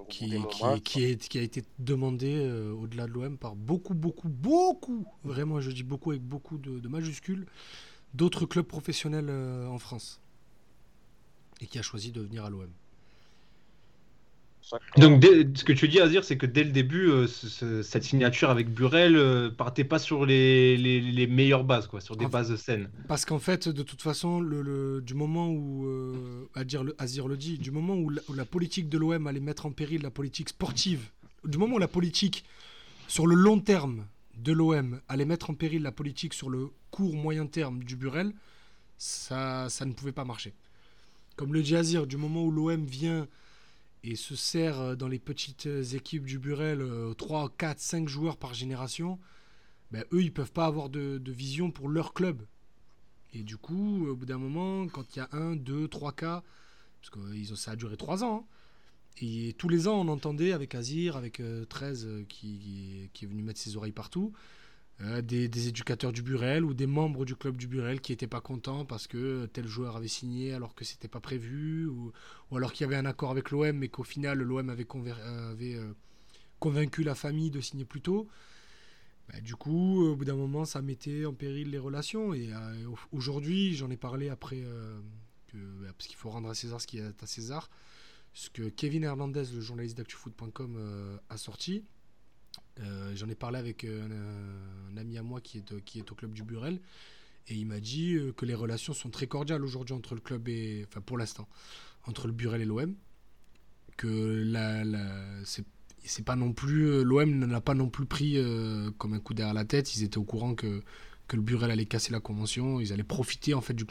Qui, qui, qui, est, qui, a été demandé euh, au-delà de l'OM par beaucoup, beaucoup, beaucoup, vraiment je dis beaucoup avec beaucoup de, de majuscules, d'autres clubs professionnels en France. Et qui a choisi de venir à l'OM. Donc, ce que tu dis, Azir, c'est que dès le début, euh, cette signature avec Burel euh, partait pas sur les, les, meilleures bases, quoi, sur des bases saines. Parce qu'en fait, de toute façon, le, du moment où, euh, Azir le dit, du moment où la, politique de l'OM allait mettre en péril la politique sportive, du moment où la politique, sur le long terme de l'OM, allait mettre en péril la politique sur le court moyen terme du Burel, ça, ça ne pouvait pas marcher. Comme le dit Azir, du moment où l'OM vient et se sert euh, dans les petites euh, équipes du Burel 3, 4, 5 joueurs par génération, ben, eux, ils peuvent pas avoir de, vision pour leur club. Et du coup, au bout d'un moment, quand il y a 1, 2, 3 cas, parce que ça a duré 3 ans, hein, et tous les ans, on entendait avec Azir, avec 13 euh, qui, qui, est venu mettre ses oreilles partout, euh, des, éducateurs du Burel ou des membres du club du Burel qui n'étaient pas contents parce que tel joueur avait signé alors que c'était pas prévu ou, alors qu'il y avait un accord avec l'OM mais qu'au final l'OM avait, avait euh, convaincu la famille de signer plus tôt. Bah, du coup, au bout d'un moment, ça mettait en péril les relations. Et euh, aujourd'hui, j'en ai parlé après, que, bah, parce qu'il faut rendre à César ce qui est à César, ce que Kevin Hernandez, le journaliste d'actufoot.com, a sorti. Euh, j'en ai parlé avec euh, un, ami à moi qui est, qui est au club du Burel. Et il m'a dit euh, que les relations sont très cordiales aujourd'hui entre le club et. Enfin, pour l'instant, entre le Burel et l'OM. Que la, c'est pas non plus. L'OM ne l'a pas non plus pris comme un coup derrière la tête. Ils étaient au courant que, que le Burel allait casser la convention. Ils allaient profiter en fait du,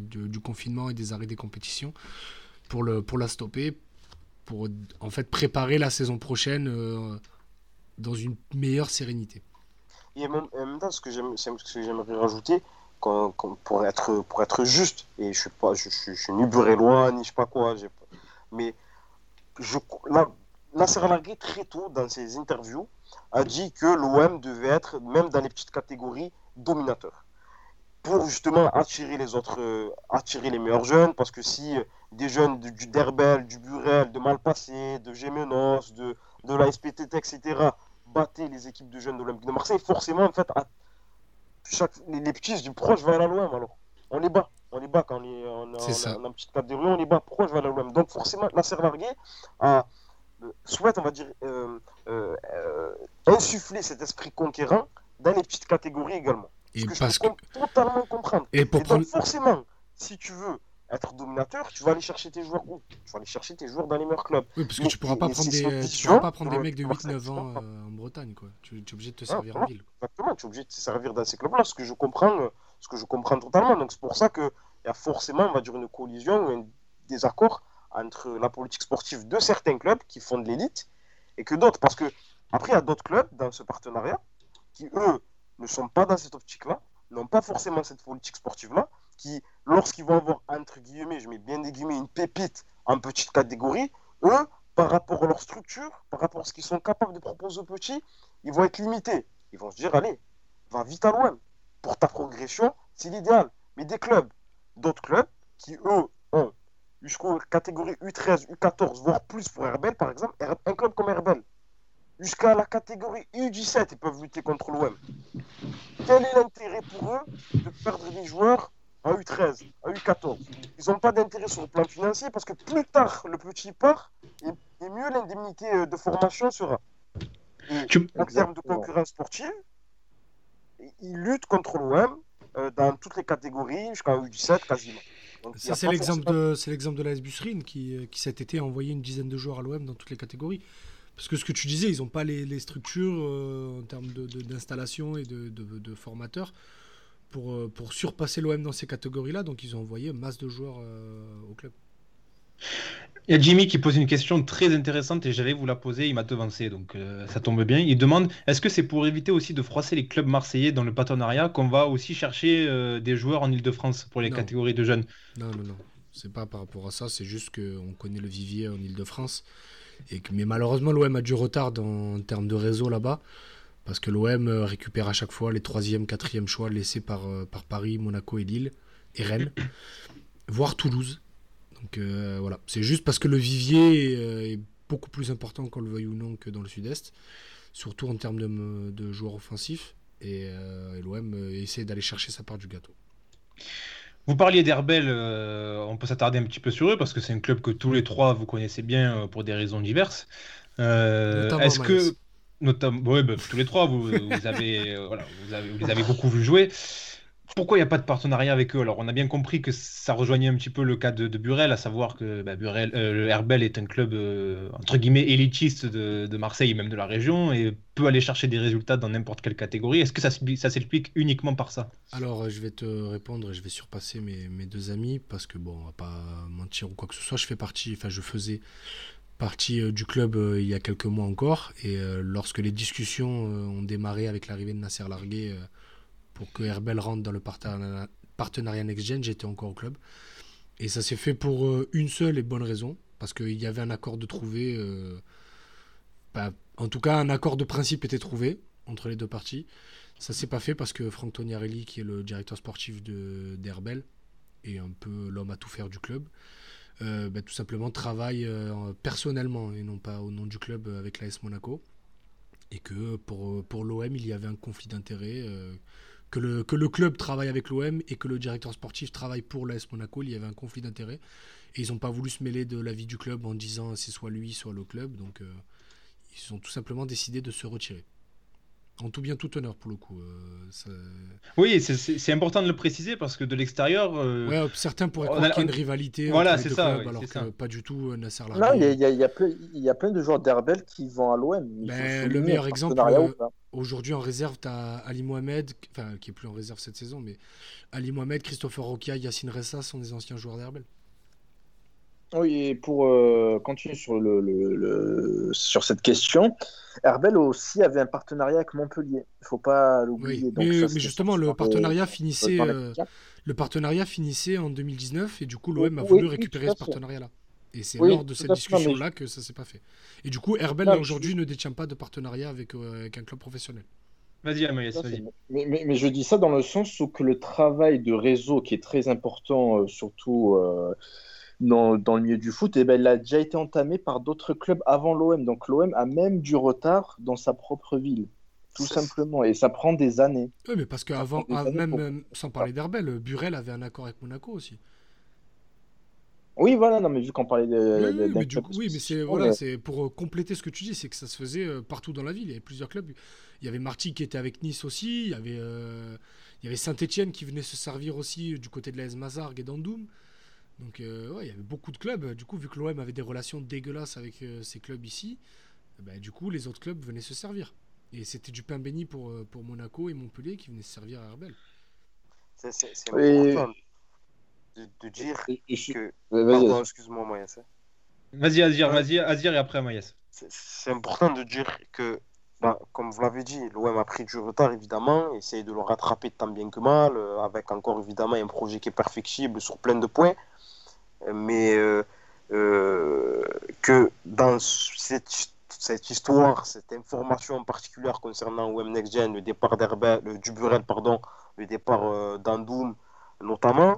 du, confinement et des arrêts des compétitions pour, le, pour la stopper. Pour en fait préparer la saison prochaine dans une meilleure sérénité. Et en même temps, ce que j'aimerais rajouter, pour, être, juste, et je suis je, suis ni burélois, ni je sais pas quoi, mais je, là, Nasser très tôt dans ses interviews, a dit que l'OM devait être, même dans les petites catégories, dominateur. Pour justement attirer les autres, euh, attirer les meilleurs jeunes, parce que si euh, des jeunes du, du Derbel, du Burel, de Malpassé, de Gémenos, de, de la SPTT, etc., battaient les équipes de jeunes de l'Olympique de Marseille, forcément, en fait, chaque, les, petits du proche je vais aller à l'OM alors? On les bat. On les bat quand on est en, en, petite catégorie, on les bat. Pourquoi je vais aller à l'OM Donc forcément, Nasser Largué a, euh, souhaite, on va dire, euh, euh, insuffler cet esprit conquérant dans les petites catégories également. Et parce que je peux totalement comprendre. Et, pour donc, forcément, si tu veux être dominateur, tu vas aller chercher tes joueurs où? Tu vas aller chercher tes joueurs dans les meilleurs clubs. Oui, parce que tu pourras pas prendre des, tu pourras pas prendre des mecs de 8-9 ans euh, en Bretagne, quoi. Tu, es obligé de te servir en ville. Exactement, tu es obligé de te servir dans ces clubs-là, ce que je comprends, euh, ce que je comprends totalement. Donc c'est pour ça qu'il y a forcément, on va dire, une collision ou un désaccord entre la politique sportive de certains clubs qui font de l'élite et que d'autres. Parce que après, il y a d'autres clubs dans ce partenariat qui, eux, ne sont pas dans cette optique-là, n'ont pas forcément cette politique sportive-là, qui, lorsqu'ils vont avoir, entre guillemets, je mets bien des guillemets, une pépite en petite catégorie, eux, par rapport à leur structure, par rapport à ce qu'ils sont capables de proposer aux petits, ils vont être limités. Ils vont se dire, allez, va vite à l'OM. Pour ta progression, c'est l'idéal. Mais des clubs, d'autres clubs, qui eux ont jusqu'aux catégories U13, U14, voire plus pour Herbel, par exemple, un club comme Herbel, jusqu'à la catégorie U17, ils peuvent lutter contre l'OM. Quel est l'intérêt pour eux de perdre des joueurs à U13, à U14 Ils n'ont pas d'intérêt sur le plan financier parce que plus tard le petit part, et, mieux l'indemnité euh, de formation sera. En termes de concurrence sportive, ils luttent contre l'OM euh, dans toutes les catégories, jusqu'à U17 quasiment. c'est l'exemple de, c'est l'exemple de l'AS Busserine qui, euh, qui cet été a envoyé une dizaine de joueurs à l'OM dans toutes les catégories. Parce que ce que tu disais, ils n'ont pas les, structures euh, en termes d'installation et de, formateurs pour, euh, pour surpasser l'OM dans ces catégories-là. Donc ils ont envoyé masse de joueurs euh, au club. Il y a Jimmy qui pose une question très intéressante et j'allais vous la poser, il m'a devancé, donc ça tombe bien. Il demande est-ce que c'est pour éviter aussi de froisser les clubs marseillais dans le partenariat qu'on va aussi chercher des joueurs en Ile-de-France pour les catégories de jeunes? Non, non, non. C'est pas par rapport à ça, c'est juste qu'on connaît le vivier en Ile-de-France mais malheureusement, l'OM a du retard en termes de réseau là-bas. Parce que l'OM euh, récupère à chaque fois les troisième, quatrième choix laissés par, euh, par Paris, Monaco et Lille, et Rennes, voire Toulouse. Donc euh, voilà, c'est juste parce que le vivier est beaucoup plus important, qu'on le veuille ou non, que dans le sud-est, surtout en termes de, de joueurs offensifs. Et, et l'OM essaie d'aller chercher sa part du gâteau. Vous parliez d'Herbel, euh, on peut s'attarder un petit peu sur eux parce que c'est un club que tous les trois vous connaissez bien pour des raisons diverses. Euh, est-ce que, notamment, bah, tous les trois, vous, avez, voilà, vous, les avez beaucoup vu jouer pourquoi il n'y a pas de partenariat avec eux? Alors, on a bien compris que ça rejoignait un petit peu le cas de, Burel, à savoir que bah, Burel, euh, le Herbel est un club euh, entre guillemets élitiste de, Marseille et même de la région et peut aller chercher des résultats dans n'importe quelle catégorie. Est-ce que ça, s'explique uniquement par ça? Alors, euh, je vais te répondre et je vais surpasser mes, mes, deux amis parce que, bon, on va pas mentir ou quoi que ce soit. Je fais partie, enfin, je faisais partie du club il y a quelques mois encore et lorsque les discussions ont démarré avec l'arrivée de Nasser Largué pour que Herbel rentre dans le partenariat Next j'étais encore au club. Et ça s'est fait pour euh, une seule et bonne raison, parce qu'il y avait un accord de trouver. Euh, bah, en tout cas, un accord de principe était trouvé entre les deux parties. Ça s'est pas fait parce que Franck Toniarelli, qui est le directeur sportif d'Herbel, et un peu l'homme à tout faire du club, euh, bah, tout simplement travaille personnellement et non pas au nom du club avec l'AS Monaco. Et que pour, l'OM, il y avait un conflit d'intérêts que le, club travaille avec l'OM et que le directeur sportif travaille pour l'AS Monaco. Il y avait un conflit d'intérêts. Et ils n'ont pas voulu se mêler de la vie du club en disant c'est soit lui, soit le club. Donc euh, ils ont tout simplement décidé de se retirer. En tout bien, tout honneur pour le coup. Euh, oui, c'est important de le préciser parce que de l'extérieur. Euh, ouais, certains pourraient croire qu'il y a une rivalité. Voilà, c'est ça. alors que pas du tout, Nasser Non, il y, y, y, a plein de joueurs d'Herbel qui vont à l'OM. Ben, le meilleur exemple, aujourd'hui en réserve, tu as Ali Mohamed, enfin, qui est plus en réserve cette saison, mais Ali Mohamed, Christopher Roquia, Yacine Ressa sont des anciens joueurs d'Herbel. Oui, et pour euh, continuer sur, le, sur cette question, Herbel aussi avait un partenariat avec Montpellier. Il ne faut pas l'oublier. mais, justement, le partenariat, finissait, euh, le partenariat finissait en 2019 et du coup, l'OM a voulu récupérer ce partenariat-là. Et c'est lors de cette discussion-là que ça s'est pas fait. Et du coup, Herbel aujourd'hui ne détient pas de partenariat avec, euh, avec un club professionnel. Vas-y, Amaïs, vas-y. Mais, mais, je dis ça dans le sens où que le travail de réseau qui est très important, surtout dans, dans, le milieu du foot, et eh ben, il a déjà été entamé par d'autres clubs avant l'OM. Donc l'OM a même du retard dans sa propre ville, tout simplement. Et ça prend des années. Oui, mais parce qu'avant, ah, même sans parler d'Herbel, Burel avait un accord avec Monaco aussi. Oui, voilà, non, mais vu qu'on parlait de. Oui, mais, oui, mais c'est voilà, c'est pour euh, compléter ce que tu dis, c'est que ça se faisait euh, partout dans la ville. Il y avait plusieurs clubs. Il y avait Marty qui était avec Nice aussi. Il y avait, euh, il y avait Saint-Etienne qui venait se servir aussi du côté de la Mazargues et d'Andoum. Donc euh, ouais, il y avait beaucoup de clubs. Du coup, vu que l'OM avait des relations dégueulasses avec euh, ces clubs ici, bah, du coup, les autres clubs venaient se servir. Et c'était du pain béni pour, euh, pour Monaco et Montpellier qui venaient se servir à Herbel. C'est important de, dire que... Pardon, excuse-moi, Moyes. Vas-y, Azir, vas-y, Azir et après Moyes. C'est important de dire que bah, comme vous l'avez dit, l'OM a pris du retard évidemment, essaye de le rattraper tant bien que mal, avec encore évidemment un projet qui est perfectible sur plein de points. Mais euh, euh, que dans cette, cette, histoire, cette information particulière concernant OM Next Gen, le départ d'Herbert, le pardon, le départ d'Andoum notamment,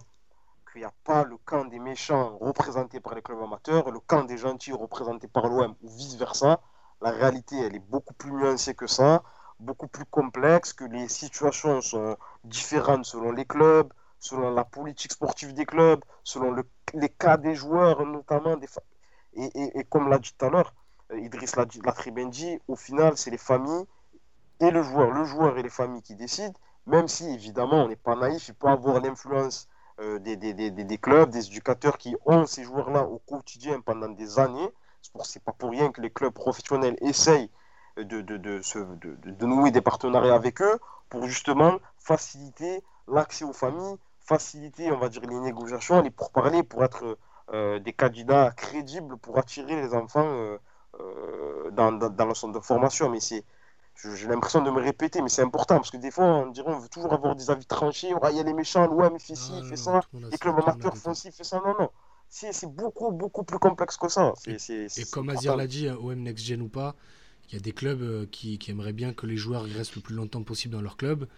qu'il n'y a pas le camp des méchants représenté par les clubs amateurs, le camp des gentils représenté par l'OM ou vice-versa. La réalité, elle est beaucoup plus nuancée que ça, beaucoup plus complexe, que les situations sont différentes selon les clubs, selon la politique sportive des clubs, selon les cas des joueurs, notamment des et, et, comme l'a dit tout à l'heure, euh, Idriss l'a très bien dit, au final, c'est les familles et le joueur, le joueur et les familles qui décident, même si évidemment on n'est pas naïf, il peut avoir l'influence euh, des, des, des, des, clubs, des éducateurs qui ont ces joueurs-là au quotidien pendant des années. C'est pas pour rien que les clubs professionnels essayent de, de, de, de, nouer des partenariats avec eux pour justement faciliter l'accès aux familles, faciliter, on va dire, les négociations, les pourparlers pour être euh, des candidats crédibles pour attirer les enfants euh, euh, dans, dans, dans, le centre de formation. Mais c'est, j'ai l'impression de me répéter, mais c'est important parce que des fois, on dirait on veut toujours avoir des avis tranchés. il y a les méchants, l'OM fait ci, fait ça, les clubs amateurs font ci, fait ça. Non, non c'est beaucoup, beaucoup plus complexe que ça. et comme Azir l'a dit, OM Next Gen ou pas, il y a des clubs euh, qui, aimeraient bien que les joueurs restent le plus longtemps possible dans leur club,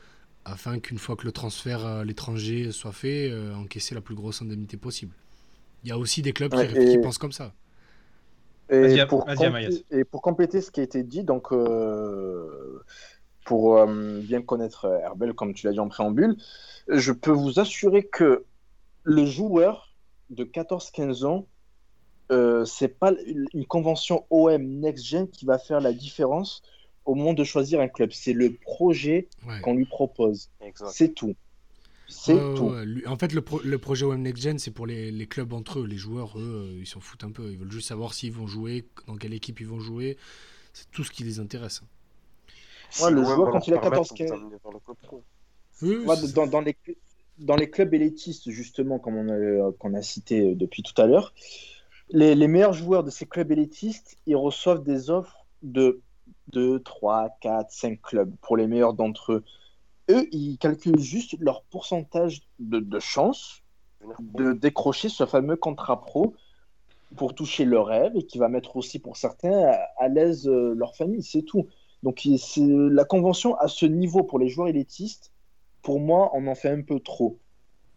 afin qu'une fois que le transfert à l'étranger soit fait, euh, encaisser la plus grosse indemnité possible. Il y a aussi des clubs qui, pensent comme ça. Et pour, et pour, compléter ce qui a été dit, donc euh, pour bien connaître Herbel, comme tu l'as dit en préambule, je peux vous assurer que le joueur de 14-15 ans, euh, c'est pas une convention OM Next Gen qui va faire la différence au moment de choisir un club. C'est le projet qu'on lui propose. C'est tout. C'est tout. En fait, le, le, projet OM Next Gen, c'est pour les, les, clubs entre eux. Les joueurs, eux, euh, ils s'en foutent un peu. Ils veulent juste savoir s'ils vont jouer, dans quelle équipe ils vont jouer. C'est tout ce qui les intéresse. Ouais, le joueur, quand il a 14-15 dans, dans, les, dans les clubs élitistes, justement, comme on a, euh, qu'on a cité euh, depuis tout à l'heure, les, les, meilleurs joueurs de ces clubs élitistes, ils reçoivent des offres de 2, 3, 4, 5 clubs pour les meilleurs d'entre eux. Eux, ils calculent juste leur pourcentage de, de chance de décrocher ce fameux contrat pro pour toucher leur rêve et qui va mettre aussi pour certains à, l'aise euh, leur famille, c'est tout. Donc c'est la convention à ce niveau pour les joueurs élitistes, pour moi, on en fait un peu trop.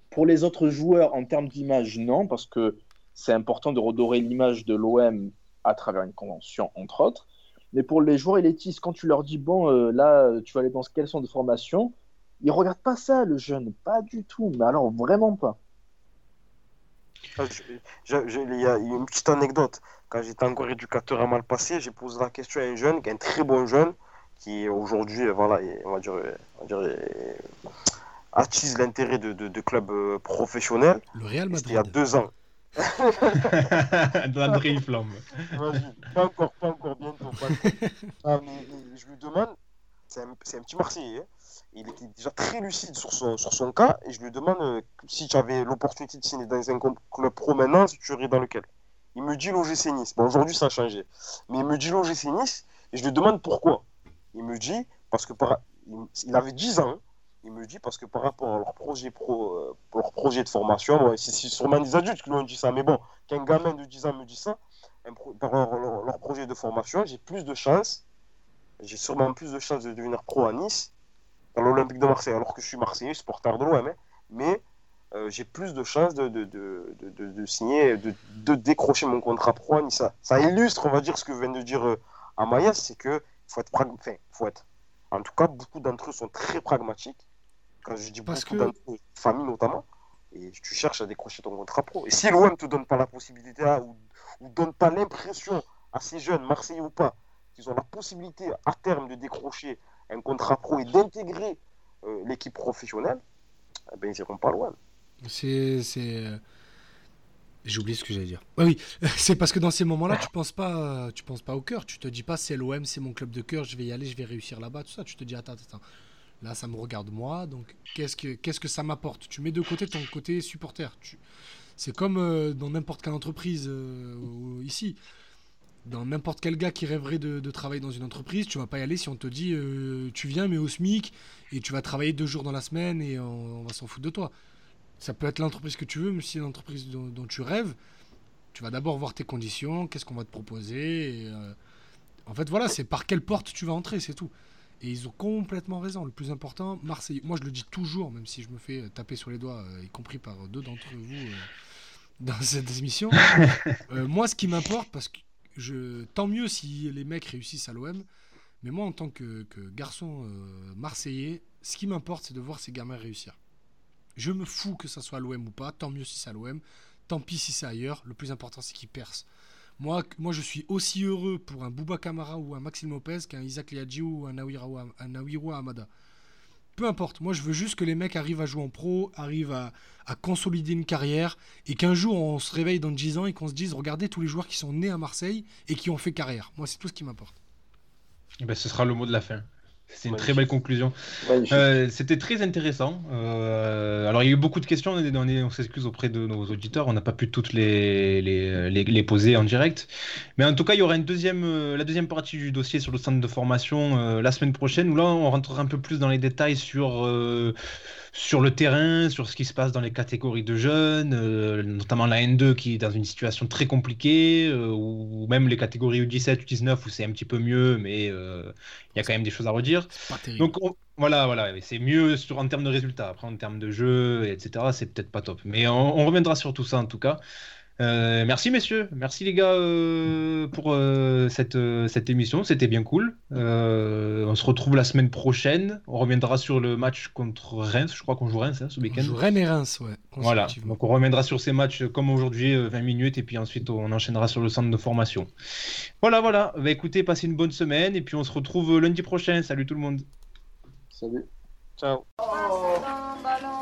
Pour les autres joueurs, en termes d'image, non, parce que c'est important de redorer l'image de l'OM à travers une convention, entre autres. Mais pour les joueurs élitistes, quand tu leur dis, bon, euh, là, tu vas aller dans quel centre de formation, ils regardent pas ça, le jeune, pas du tout, mais alors vraiment pas. Ah, il y a une petite anecdote. Quand j'étais encore éducateur à mal passé, j'ai posé la question à un jeune, un très bon jeune, qui aujourd'hui, voilà, on va dire, on va dire attise l'intérêt de, de, de, clubs euh, professionnels. Le Real Madrid. Il y a deux ans. de la flamme. Pas encore, pas encore, bientôt. Ah, mais, je lui demande, c'est un, un, petit Marseillais, hein. il était déjà très lucide sur son, sur son cas, et je lui demande euh, si tu avais l'opportunité de signer dans un club pro maintenant, si tu irais dans lequel? Il me dit l'OGC Nice. Bon, aujourd'hui ça a changé. Mais il me dit l'OGC Nice, et je lui demande pourquoi. Il me dit, parce que par... il avait 10 ans, il me dit parce que par rapport à leur projet pro, euh, leur de formation, c'est sûrement des adultes qui lui ont dit ça, mais bon, qu'un gamin de 10 ans me dit ça, par leur, leur, projet de formation, j'ai plus de chances, j'ai sûrement plus de chances de devenir pro à Nice, dans l'Olympique de Marseille, alors que je suis Marseillais, supporter de l'OM, hein. mais euh, j'ai plus de chances de, de, de, de signer, de, décrocher mon contrat pro à Nice. Ça, illustre, on va dire, ce que vient de dire euh, Amaya, c'est que faut être enfin, faut être. En tout cas, beaucoup d'entre eux sont très pragmatiques. Quand je dis Parce beaucoup que... eux, famille notamment, et tu cherches à décrocher ton contrat pro. Et si l'OM ne te donne pas la possibilité ou ne donne pas l'impression à ces jeunes, Marseillais ou pas, qu'ils ont la possibilité à terme de décrocher un contrat pro et d'intégrer euh, l'équipe professionnelle, eh ben, ils n'iront pas loin. C'est euh, j'ai oublié ce que j'allais dire. oui, c'est parce que dans ces moments-là, tu penses pas, tu penses pas au cœur. Tu te dis pas c'est l'OM, c'est mon club de cœur, je vais y aller, je vais réussir là-bas, tout ça. Tu te dis attends, attends, là ça me regarde moi, donc qu'est-ce que qu'est-ce que ça m'apporte? Tu mets de côté ton côté supporter. C'est comme euh, dans n'importe quelle entreprise euh, ici. dans n'importe quel gars qui rêverait de, travailler dans une entreprise, tu vas pas y aller si on te dit euh, tu viens mais au SMIC et tu vas travailler deux jours dans la semaine et on, va s'en foutre de toi. Ça peut être l'entreprise que tu veux, mais si c'est l'entreprise dont, tu rêves, tu vas d'abord voir tes conditions, qu'est-ce qu'on va te proposer. en fait, voilà, c'est par quelle porte tu vas entrer, c'est tout. Et ils ont complètement raison. Le plus important, Marseille. Moi, je le dis toujours, même si je me fais euh, taper sur les doigts, euh, y compris par deux d'entre vous euh, dans cette émission. Euh, moi, ce qui m'importe, parce que je, tant mieux si les mecs réussissent à l'OM, mais moi, en tant que, que garçon euh, marseillais, ce qui m'importe, c'est de voir ces gamins réussir. Je me fous que ça soit à l'OM ou pas, tant mieux si c'est à l'OM, tant pis si c'est ailleurs, le plus important c'est qu'ils percent. Moi, je suis aussi heureux pour un Bouba Kamara ou un Maxime Lopez qu'un Isaac Liadji ou un Nawiru Hamada. Peu importe, moi je veux juste que les mecs arrivent à jouer en pro, arrivent à, consolider une carrière et qu'un jour on se réveille dans 10 ans et qu'on se dise regardez tous les joueurs qui sont nés à Marseille et qui ont fait carrière. Moi c'est tout ce qui m'importe. Ben, ce sera le mot de la fin. C'est une très belle conclusion. Euh, C'était très intéressant. Euh, alors, il y a eu beaucoup de questions. On, est- on s'excuse auprès de nos auditeurs. On n'a pas pu toutes les, les, les- les poser en direct. Mais en tout cas, il y aura une deuxième, euh, la deuxième partie du dossier sur le centre de formation euh, la semaine prochaine. Où là, on rentrera un peu plus dans les détails sur, euh, sur le terrain, sur ce qui se passe dans les catégories de jeunes, euh, notamment la N2 qui est dans une situation très compliquée, euh, ou même les catégories U17, U19 où c'est un petit peu mieux, mais euh, il y a quand même des choses à redire. Donc on- voilà, voilà, c'est mieux sur, en termes de résultats. Après, en termes de jeu, etc., c'est peut-être pas top. Mais on, on reviendra sur tout ça en tout cas. Euh, merci messieurs, merci les gars euh, pour euh, cette, euh, cette émission, c'était bien cool. Euh, on se retrouve la semaine prochaine. On reviendra sur le match contre Reims. Je crois qu'on joue Reims hein, ce On week-end. joue Rennes et Reims, ouais. Voilà, donc on reviendra sur ces matchs comme aujourd'hui, euh, 20 minutes, et puis ensuite on enchaînera sur le centre de formation. Voilà, voilà. Bah, écoutez, passez une bonne semaine, et puis on se retrouve lundi prochain. Salut tout le monde. Salut. Ciao. Oh